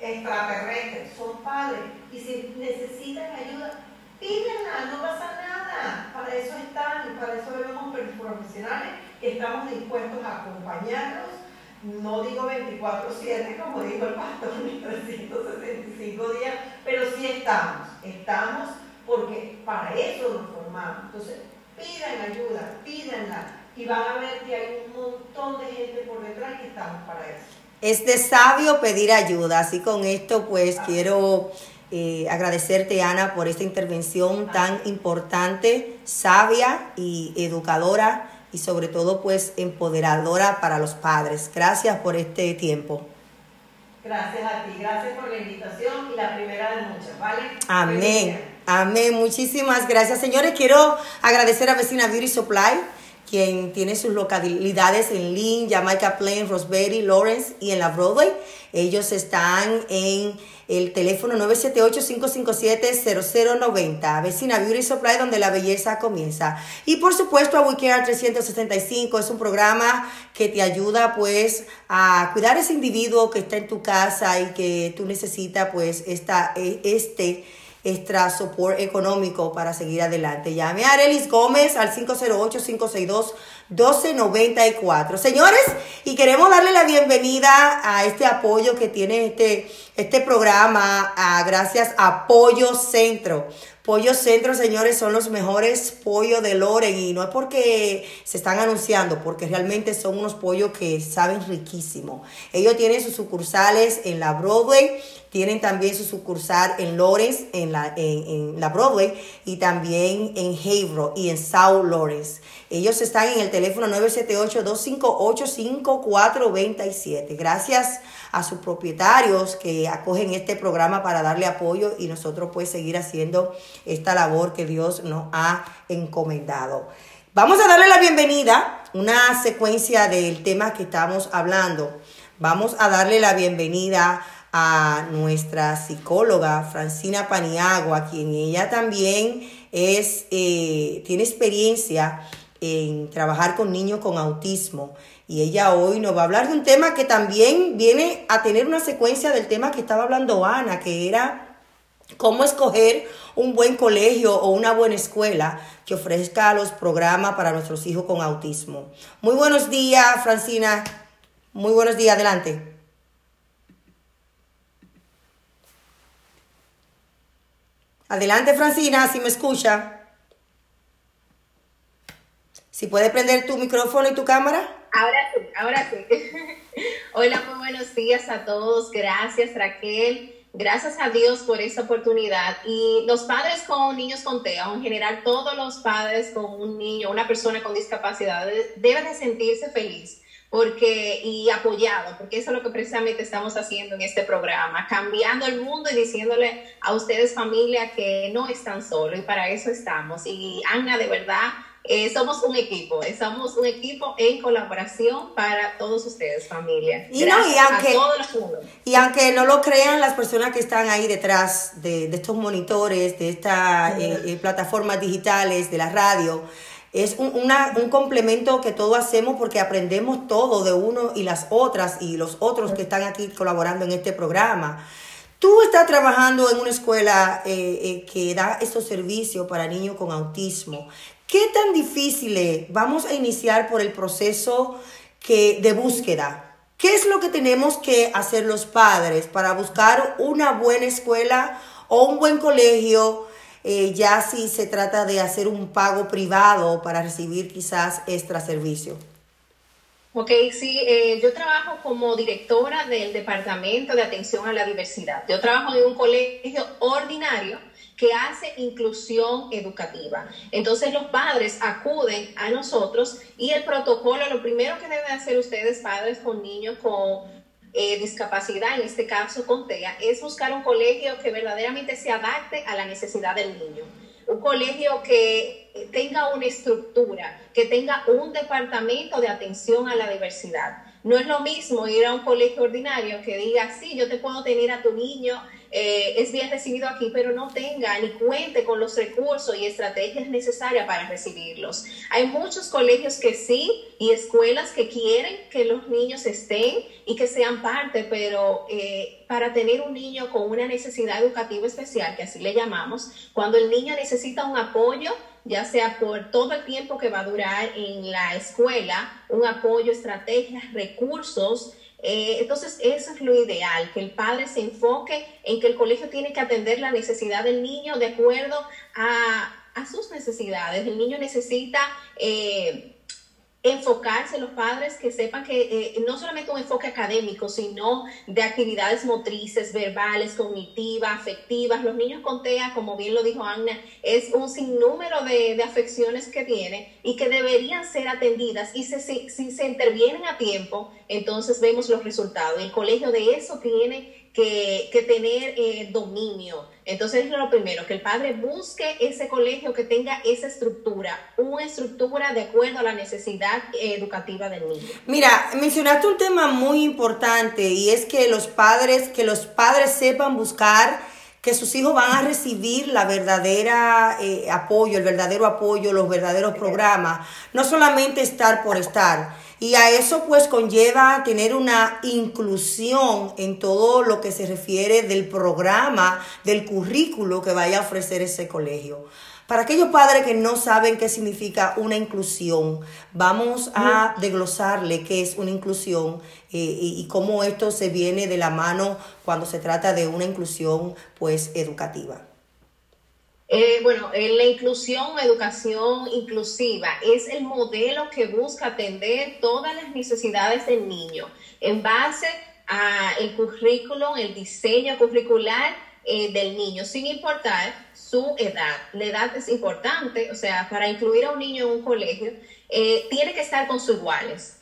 extraterrestres, son padres. Y si necesitan ayuda, pídenla, no pasa nada. Para eso están, para eso vemos profesionales que estamos dispuestos a acompañarlos. No digo 24/7, como dijo el pastor, ni 365 días, pero sí estamos. Estamos porque para eso nos formamos. Entonces, pidan ayuda, pídanla y van a ver que hay un montón de gente por detrás que estamos para eso. Es de sabio pedir ayuda. Así con esto, pues quiero eh, agradecerte, Ana, por esta intervención tan importante, sabia y educadora y sobre todo, pues, empoderadora para los padres. Gracias por este tiempo. Gracias a ti, gracias por la invitación y la primera de muchas, ¿vale? Amén. Amén. Muchísimas gracias, señores. Quiero agradecer a Vecina Beauty Supply, quien tiene sus localidades en Lynn, Jamaica Plain, Roseberry, Lawrence y en la Broadway. Ellos están en el teléfono 978-557-0090. Vecina Beauty Supply, donde la belleza comienza. Y por supuesto, a WeCare 365 es un programa que te ayuda pues a cuidar a ese individuo que está en tu casa y que tú necesitas pues esta, eh, este extra support económico para seguir adelante. Llame a Arelis Gómez al 508-562-1294. Señores, y queremos darle la bienvenida a este apoyo que tiene este, este programa, a, gracias a Pollo Centro. Pollo Centro, señores, son los mejores pollos de Loren y no es porque se están anunciando, porque realmente son unos pollos que saben riquísimo. Ellos tienen sus sucursales en la Broadway, tienen también su sucursal en Lawrence, en la, en, en la Broadway, y también en Haverhill y en South Lawrence. Ellos están en el teléfono 978-258-5427. Gracias a sus propietarios que acogen este programa para darle apoyo y nosotros pues seguir haciendo esta labor que Dios nos ha encomendado. Vamos a darle la bienvenida, una secuencia del tema que estamos hablando. Vamos a darle la bienvenida a nuestra psicóloga Francina Paniagua, quien ella también es, eh, tiene experiencia en trabajar con niños con autismo. Y ella hoy nos va a hablar de un tema que también viene a tener una secuencia del tema que estaba hablando Ana, que era cómo escoger un buen colegio o una buena escuela que ofrezca los programas para nuestros hijos con autismo. Muy buenos días, Francina. Muy buenos días, adelante. Adelante, Francina, si me escucha. Si puede prender tu micrófono y tu cámara. Ahora sí, ahora sí. Hola, muy buenos días a todos. Gracias, Raquel. Gracias a Dios por esta oportunidad. Y los padres con niños con TEA, en general todos los padres con un niño, una persona con discapacidad, deben de sentirse feliz porque y apoyado, porque eso es lo que precisamente estamos haciendo en este programa, cambiando el mundo y diciéndole a ustedes familia que no están solos y para eso estamos. Y Ana, de verdad, eh, somos un equipo, eh, somos un equipo en colaboración para todos ustedes, familia. Y no, y aunque- a todo el mundo. Y aunque no lo crean las personas que están ahí detrás de, de estos monitores, de estas eh, eh, plataformas digitales, de la radio, es un, una- un complemento que todos hacemos porque aprendemos todo de uno y las otras y los otros que están aquí colaborando en este programa. Tú estás trabajando en una escuela eh, eh, que da estos servicios para niños con autismo. ¿Qué tan difícil? Vamos a iniciar por el proceso que, de búsqueda. ¿Qué es lo que tenemos que hacer los padres para buscar una buena escuela o un buen colegio, eh, ya si se trata de hacer un pago privado para recibir quizás extra servicio? Ok, sí, eh, yo trabajo como directora del Departamento de Atención a la Diversidad. Yo trabajo en un colegio ordinario que hace inclusión educativa. Entonces los padres acuden a nosotros y el protocolo, lo primero que deben hacer ustedes, padres con niños con eh, discapacidad, en este caso con TEA, es buscar un colegio que verdaderamente se adapte a la necesidad del niño un colegio que tenga una estructura, que tenga un departamento de atención a la diversidad. No es lo mismo ir a un colegio ordinario que diga, sí, yo te puedo tener a tu niño eh, es bien recibido aquí, pero no tenga ni cuente con los recursos y estrategias necesarias para recibirlos. Hay muchos colegios que sí y escuelas que quieren que los niños estén y que sean parte, pero eh, para tener un niño con una necesidad educativa especial, que así le llamamos, cuando el niño necesita un apoyo, ya sea por todo el tiempo que va a durar en la escuela, un apoyo, estrategias, recursos, eh, entonces, eso es lo ideal, que el padre se enfoque en que el colegio tiene que atender la necesidad del niño de acuerdo a, a sus necesidades. El niño necesita... Eh, enfocarse los padres que sepan que eh, no solamente un enfoque académico, sino de actividades motrices, verbales, cognitivas, afectivas. Los niños con TEA, como bien lo dijo Anna, es un sinnúmero de, de afecciones que tiene y que deberían ser atendidas y si, si se intervienen a tiempo, entonces vemos los resultados. El colegio de eso tiene que, que tener eh, dominio. Entonces, es lo primero, que el padre busque ese colegio que tenga esa estructura, una estructura de acuerdo a la necesidad eh, educativa del niño. Mira, mencionaste un tema muy importante y es que los padres, que los padres sepan buscar que sus hijos van a recibir la verdadera eh, apoyo, el verdadero apoyo, los verdaderos programas, no solamente estar por estar. Y a eso pues conlleva tener una inclusión en todo lo que se refiere del programa, del currículo que vaya a ofrecer ese colegio. Para aquellos padres que no saben qué significa una inclusión, vamos a desglosarle qué es una inclusión eh, y, y cómo esto se viene de la mano cuando se trata de una inclusión pues educativa. Eh, bueno, eh, la inclusión, educación inclusiva es el modelo que busca atender todas las necesidades del niño en base a el currículum, el diseño curricular eh, del niño, sin importar su edad. La edad es importante, o sea, para incluir a un niño en un colegio, tiene que estar con sus iguales.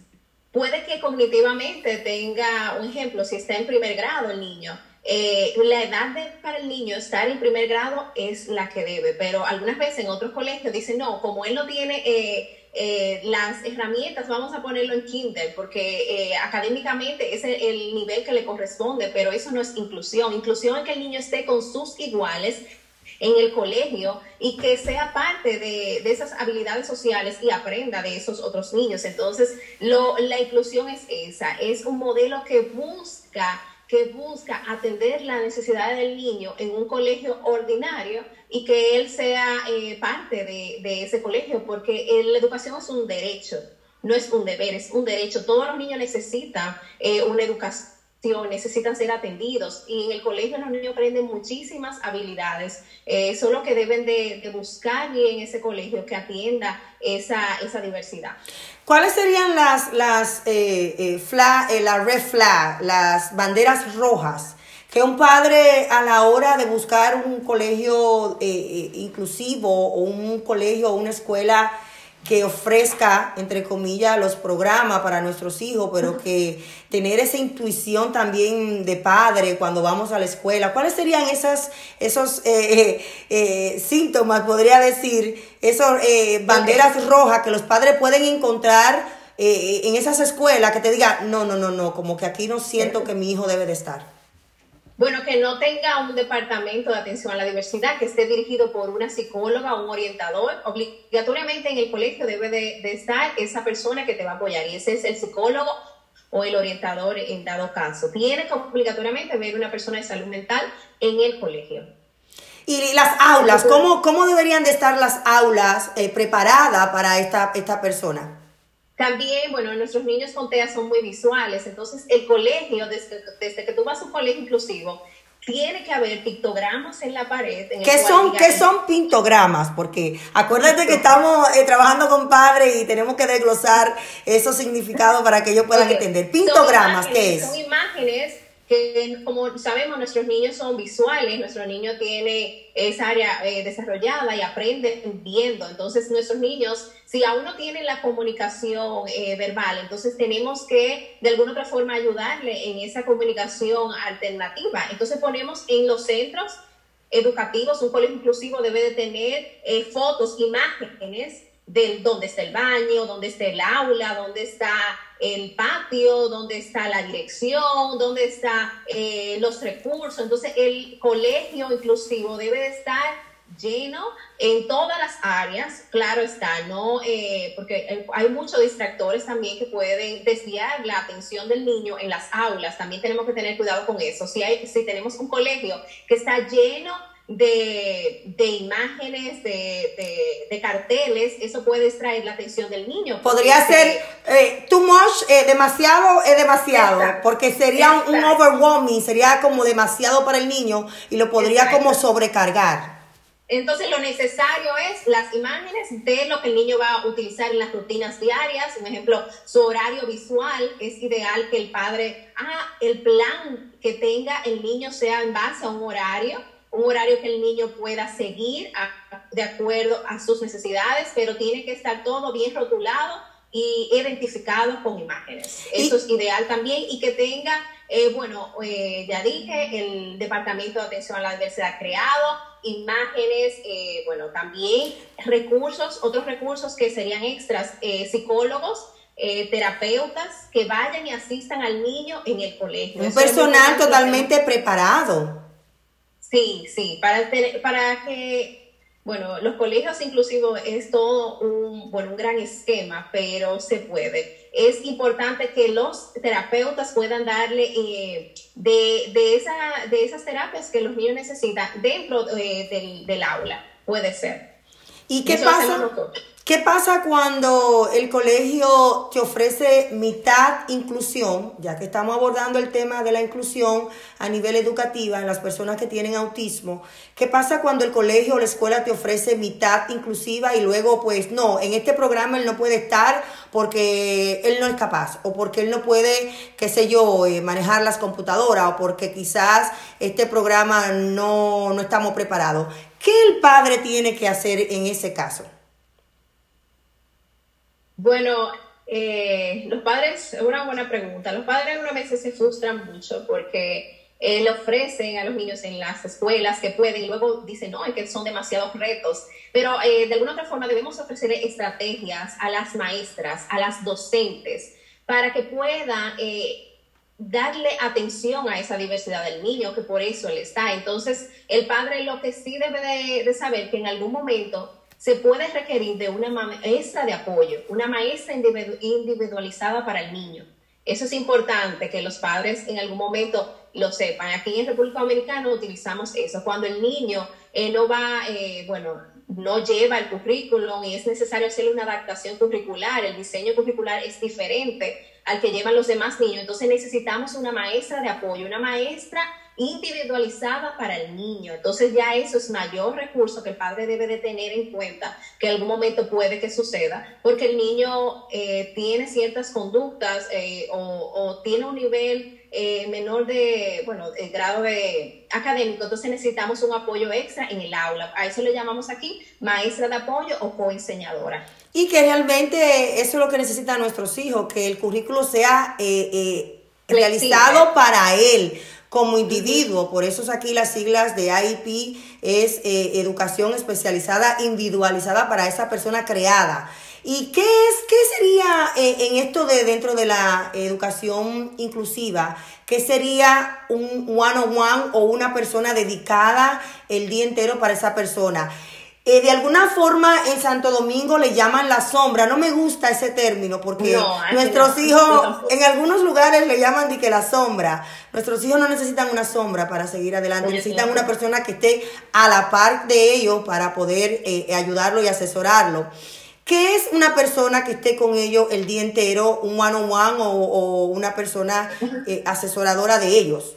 Puede que cognitivamente tenga, un ejemplo, si está en primer grado el niño, eh, la edad para el niño estar en primer grado es la que debe, pero algunas veces en otros colegios dicen, no, como él no tiene eh, eh, las herramientas, vamos a ponerlo en kinder, porque académicamente es el, el nivel que le corresponde, pero eso no es inclusión. Inclusión es que el niño esté con sus iguales en el colegio y que sea parte de, esas habilidades sociales y aprenda de esos otros niños. Entonces, la inclusión es esa, es un modelo que busca que busca atender la necesidad del niño en un colegio ordinario y que él sea eh, parte de, ese colegio, porque la educación es un derecho, no es un deber, es un derecho. Todos los niños necesitan eh, una educación necesitan ser atendidos y en el colegio los niños aprenden muchísimas habilidades, eh, solo que deben de, de, buscar bien ese colegio que atienda esa, esa diversidad. ¿Cuáles serían las, las, eh, eh, eh, la red flag, las banderas rojas? Que un padre a la hora de buscar un colegio inclusivo o un colegio o una escuela que ofrezca, entre comillas, los programas para nuestros hijos, pero que tener esa intuición también de padre cuando vamos a la escuela. ¿Cuáles serían esas, esos eh, eh, síntomas, podría decir, esas eh, banderas rojas que los padres pueden encontrar en esas escuelas que te digan, no, no, no, no, como que aquí no siento que mi hijo debe de estar? Bueno, que no tenga un departamento de atención a la diversidad, que esté dirigido por una psicóloga o un orientador. Obligatoriamente en el colegio debe de, de, estar esa persona que te va a apoyar y ese es el psicólogo o el orientador en dado caso. Tiene que obligatoriamente ver una persona de salud mental en el colegio. Y las aulas, ¿cómo, cómo deberían de estar las aulas eh, preparadas para esta, esta persona? También, bueno, nuestros niños con TEA son muy visuales, entonces el colegio, desde, desde que tú vas a un colegio inclusivo, tiene que haber pictogramas en la pared. En ¿Qué, son, ¿Qué son pictogramas? Porque acuérdate que estamos eh, trabajando con padres y tenemos que desglosar esos significados para que ellos puedan okay. entender. Pictogramas, ¿qué es? Son imágenes que como sabemos nuestros niños son visuales, nuestro niño tiene esa área eh, desarrollada y aprende viendo, entonces nuestros niños, si aún no tienen la comunicación eh, verbal, entonces tenemos que de alguna otra forma ayudarle en esa comunicación alternativa, entonces ponemos en los centros educativos, un colegio inclusivo debe de tener eh, fotos, imágenes del dónde está el baño, dónde está el aula, dónde está el patio, dónde está la dirección, dónde están los recursos. Entonces, el colegio inclusivo debe de estar lleno en todas las áreas, claro está, no, eh, porque hay muchos distractores también que pueden desviar la atención del niño en las aulas, también tenemos que tener cuidado con eso. Si, hay, si tenemos un colegio que está lleno de, de imágenes, de, de, de, carteles, eso puede distraer la atención del niño. Podría ser eh, too much, eh, demasiado es demasiado, Exacto. porque sería Exacto. un overwhelming, sería como demasiado para el niño y lo podría Exacto. como sobrecargar. Entonces lo necesario es las imágenes de lo que el niño va a utilizar en las rutinas diarias. Un ejemplo, su horario visual es ideal que el padre, ah, el plan que tenga el niño sea en base a un horario, un horario que el niño pueda seguir a, de acuerdo a sus necesidades, pero tiene que estar todo bien rotulado y identificado con imágenes. Eso y, es ideal también y que tenga, eh, bueno, eh, ya dije, el Departamento de Atención a la Diversidad creado imágenes, eh, bueno, también recursos, otros recursos que serían extras, psicólogos, eh, terapeutas que vayan y asistan al niño en el colegio. Un Eso personal totalmente preparado. Sí, sí, para, para que bueno, los colegios inclusivos es todo un, bueno, un gran esquema, pero se puede. Es importante que los terapeutas puedan darle eh, de, de, esa, de esas terapias que los niños necesitan dentro eh, del, del, aula. Puede ser. ¿Y qué Eso pasa? ¿Qué pasa cuando el colegio te ofrece mitad inclusión, ya que estamos abordando el tema de la inclusión a nivel educativa en las personas que tienen autismo? ¿Qué pasa cuando el colegio o la escuela te ofrece mitad inclusiva y luego pues no, en este programa él no puede estar porque él no es capaz o porque él no puede, qué sé yo, eh, manejar las computadoras o porque quizás este programa no, no estamos preparados? ¿Qué el padre tiene que hacer en ese caso? Bueno, eh, los padres, es una buena pregunta. Los padres una veces se frustran mucho porque eh, le ofrecen a los niños en las escuelas que pueden y luego dicen, no, es que son demasiados retos. Pero eh, de alguna otra forma debemos ofrecer estrategias a las maestras, a las docentes, para que puedan darle atención a esa diversidad del niño, que por eso él está. Entonces, el padre lo que sí debe de, de saber que en algún momento se puede requerir de una maestra de apoyo, una maestra individualizada para el niño. Eso es importante que los padres en algún momento lo sepan. Aquí en República Dominicana utilizamos eso. Cuando el niño eh, no va, eh, bueno, no lleva el currículum y es necesario hacerle una adaptación curricular, el diseño curricular es diferente al que llevan los demás niños. Entonces necesitamos una maestra de apoyo, una maestra individualizada para el niño. Entonces ya eso es mayor recurso que el padre debe de tener en cuenta, que en algún momento puede que suceda, porque el niño eh, tiene ciertas conductas eh, o, o, tiene un nivel eh, menor de, bueno, de grado de académico, entonces necesitamos un apoyo extra en el aula. A eso le llamamos aquí maestra de apoyo o coenseñadora. Y que realmente eso es lo que necesitan nuestros hijos, que el currículo sea realizado para él como individuo. Por eso es aquí las siglas de IEP es eh, educación especializada individualizada para esa persona creada. ¿Y qué es, qué sería eh, en esto de dentro de la educación inclusiva? ¿Qué sería un one-on-one o una persona dedicada el día entero para esa persona? Eh, de alguna forma en Santo Domingo le llaman la sombra. No me gusta ese término porque no, nuestros no, hijos en algunos lugares le llaman de que la sombra. Nuestros hijos no necesitan una sombra para seguir adelante, Oye, necesitan una persona que esté a la par de ellos para poder eh, ayudarlo y asesorarlo. ¿Qué es una persona que esté con ellos el día entero, un one on one o, o una persona eh, asesoradora de ellos?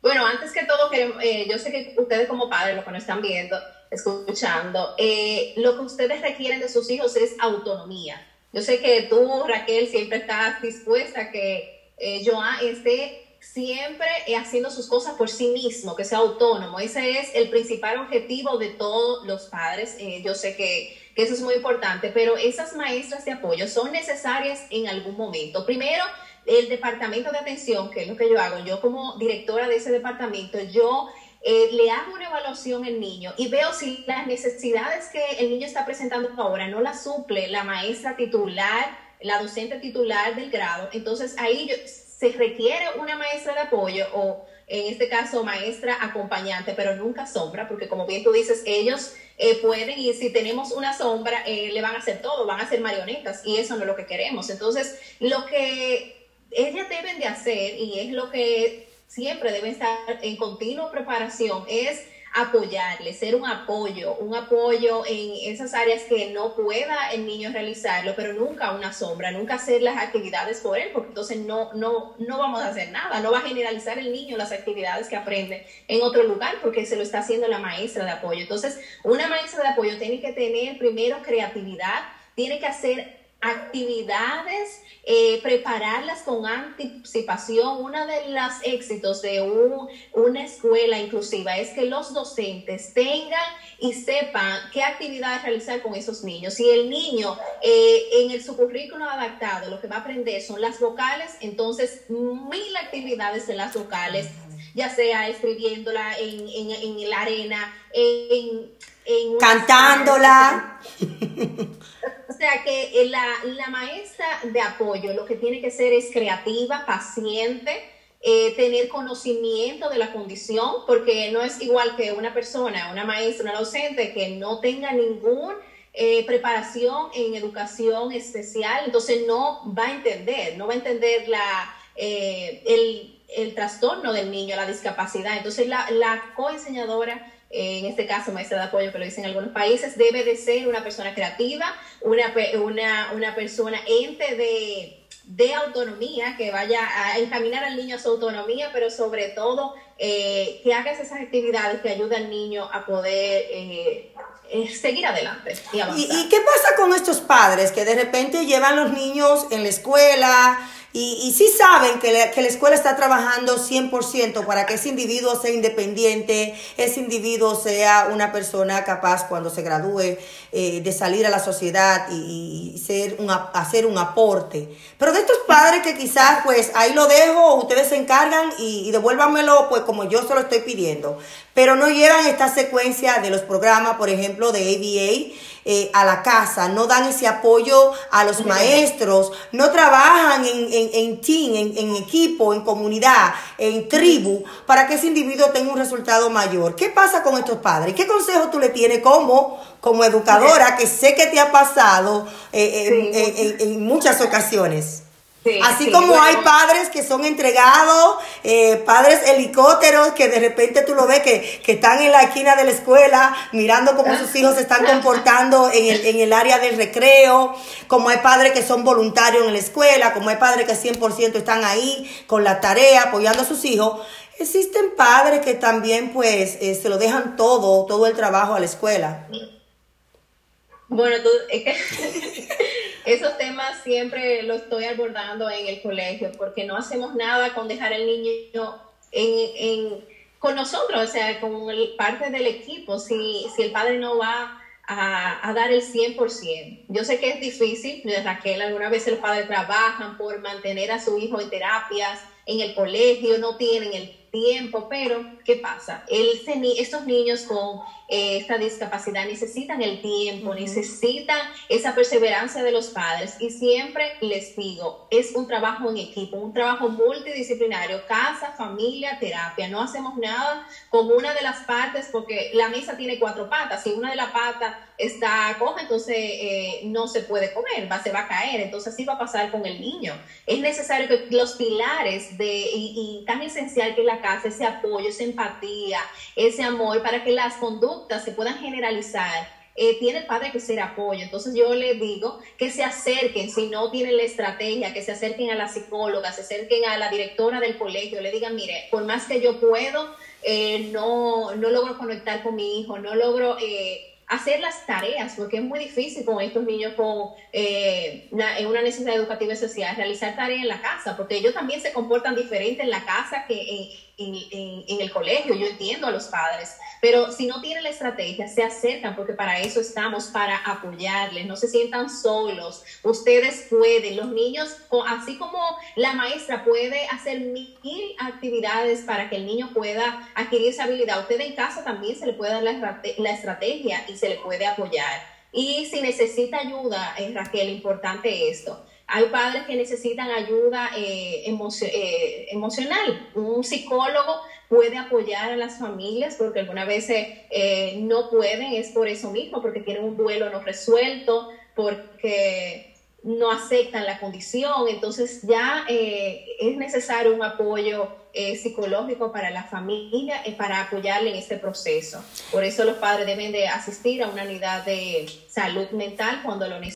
Bueno, antes que todo, eh, yo sé que ustedes como padres, lo que nos están viendo, escuchando, eh, lo que ustedes requieren de sus hijos es autonomía. Yo sé que tú, Raquel, siempre estás dispuesta a que eh, Joan esté siempre haciendo sus cosas por sí mismo, que sea autónomo. Ese es el principal objetivo de todos los padres. Eh, yo sé que, que eso es muy importante, pero esas maestras de apoyo son necesarias en algún momento. Primero, el departamento de atención, que es lo que yo hago, yo como directora de ese departamento, yo eh, le hago una evaluación al niño y veo si las necesidades que el niño está presentando ahora no las suple la maestra titular, la docente titular del grado, entonces ahí yo- se requiere una maestra de apoyo o en este caso maestra acompañante, pero nunca sombra, porque como bien tú dices, ellos eh, pueden y si tenemos una sombra, eh, le van a hacer todo, van a ser marionetas y eso no es lo que queremos. Entonces, lo que ellas deben de hacer y es lo que siempre deben estar en continua preparación es apoyarle, ser un apoyo, un apoyo en esas áreas que no pueda el niño realizarlo, pero nunca una sombra, nunca hacer las actividades por él, porque entonces no, no, no vamos a hacer nada, no va a generalizar el niño las actividades que aprende en otro lugar, porque se lo está haciendo la maestra de apoyo. Entonces, una maestra de apoyo tiene que tener primero creatividad, tiene que hacer actividades, eh, prepararlas con anticipación. Uno de los éxitos de un- una escuela inclusiva es que los docentes tengan y sepan qué actividades realizar con esos niños. Si el niño eh, en el, su currículo adaptado lo que va a aprender son las vocales, entonces mil actividades en las vocales, ya sea escribiéndola en, en, en la arena, en, Cantándola. o sea que eh, la, la maestra de apoyo lo que tiene que ser es creativa, paciente, eh, tener conocimiento de la condición, porque no es igual que una persona, una maestra, una docente que no tenga ningún eh, preparación en educación especial, entonces no va a entender, no va a entender la, eh, el, el trastorno del niño, la discapacidad. Entonces la, la coenseñadora en este caso maestra de apoyo que lo dicen en algunos países, debe de ser una persona creativa, una, una, una persona ente de, de autonomía, que vaya a encaminar al niño a su autonomía, pero sobre todo eh, que haga esas actividades que ayuden al niño a poder eh, eh, seguir adelante y ¿Y, avanzar. y qué pasa con estos padres que de repente llevan los niños en la escuela y, y sí saben que, la- que la escuela está trabajando 100% para que ese individuo sea independiente, ese individuo sea una persona capaz cuando se gradúe eh, de salir a la sociedad y, y ser un, hacer un aporte? Pero de estos padres que quizás pues ahí lo dejo, ustedes se encargan y, y devuélvanmelo pues como yo se lo estoy pidiendo. Pero no llevan esta secuencia de los programas, por ejemplo, de ABA eh, a la casa, no dan ese apoyo a los maestros, no trabajan en, en, en team, en, en equipo, en comunidad, en tribu, para que ese individuo tenga un resultado mayor. ¿Qué pasa con estos padres? ¿Qué consejo tú le tienes como, como educadora, que sé que te ha pasado eh, Sí. en- en- en muchas ocasiones? Sí, Así sí, como bueno. hay padres que son entregados, eh, padres helicópteros que de repente tú lo ves que, que están en la esquina de la escuela mirando cómo sus hijos se están comportando en el, en el área del recreo, como hay padres que son voluntarios en la escuela, como hay padres que 100% están ahí con la tarea, apoyando a sus hijos. Existen padres que también pues eh, se lo dejan todo, todo el trabajo a la escuela. Bueno, esos temas siempre los estoy abordando en el colegio porque no hacemos nada con dejar al niño en, en- con nosotros, o sea, con el- parte del equipo, si, si el padre no va a, a dar el 100%. Yo sé que es difícil, Raquel, algunas veces los padres trabajan por mantener a su hijo en terapias, en el colegio, no tienen el tiempo, pero ¿qué pasa? Ni- estos niños con eh, esta discapacidad necesitan el tiempo, necesitan esa perseverancia de los padres y siempre les digo, es un trabajo en equipo, un trabajo multidisciplinario, casa, familia, terapia. No hacemos nada con una de las partes porque la mesa tiene cuatro patas. Si una de las patas está coja, entonces eh, no se puede comer, va, se va a caer. Entonces así va a pasar con el niño. Es necesario que los pilares de, y, y tan esencial que es casa, ese apoyo, esa empatía, ese amor, para que las conductas se puedan generalizar. eh, tiene el padre que ser apoyo. Entonces yo le digo que se acerquen, si no tienen la estrategia, que se acerquen a la psicóloga, se acerquen a la directora del colegio, le digan, mire, por más que yo puedo, eh, no, no logro conectar con mi hijo, no logro eh, hacer las tareas, porque es muy difícil con estos niños con eh, una, necesidad educativa especial, realizar tareas en la casa, porque ellos también se comportan diferente en la casa que en, el colegio, yo entiendo a los padres, pero si no tienen la estrategia, se acercan porque para eso estamos, para apoyarles, no se sientan solos, ustedes pueden, los niños, así como la maestra puede hacer mil actividades para que el niño pueda adquirir esa habilidad, usted en casa también se le puede dar la, la estrategia y se le puede apoyar. Y si necesita ayuda, eh, Raquel, importante esto. Hay padres que necesitan ayuda eh, eh, emocional. Un psicólogo puede apoyar a las familias porque algunas veces eh, no pueden, es por eso mismo, porque tienen un duelo no resuelto, porque no aceptan la condición. Entonces ya es necesario un apoyo psicológico para la familia y para apoyarle en este proceso. Por eso los padres deben de asistir a una unidad de salud mental cuando lo necesitan.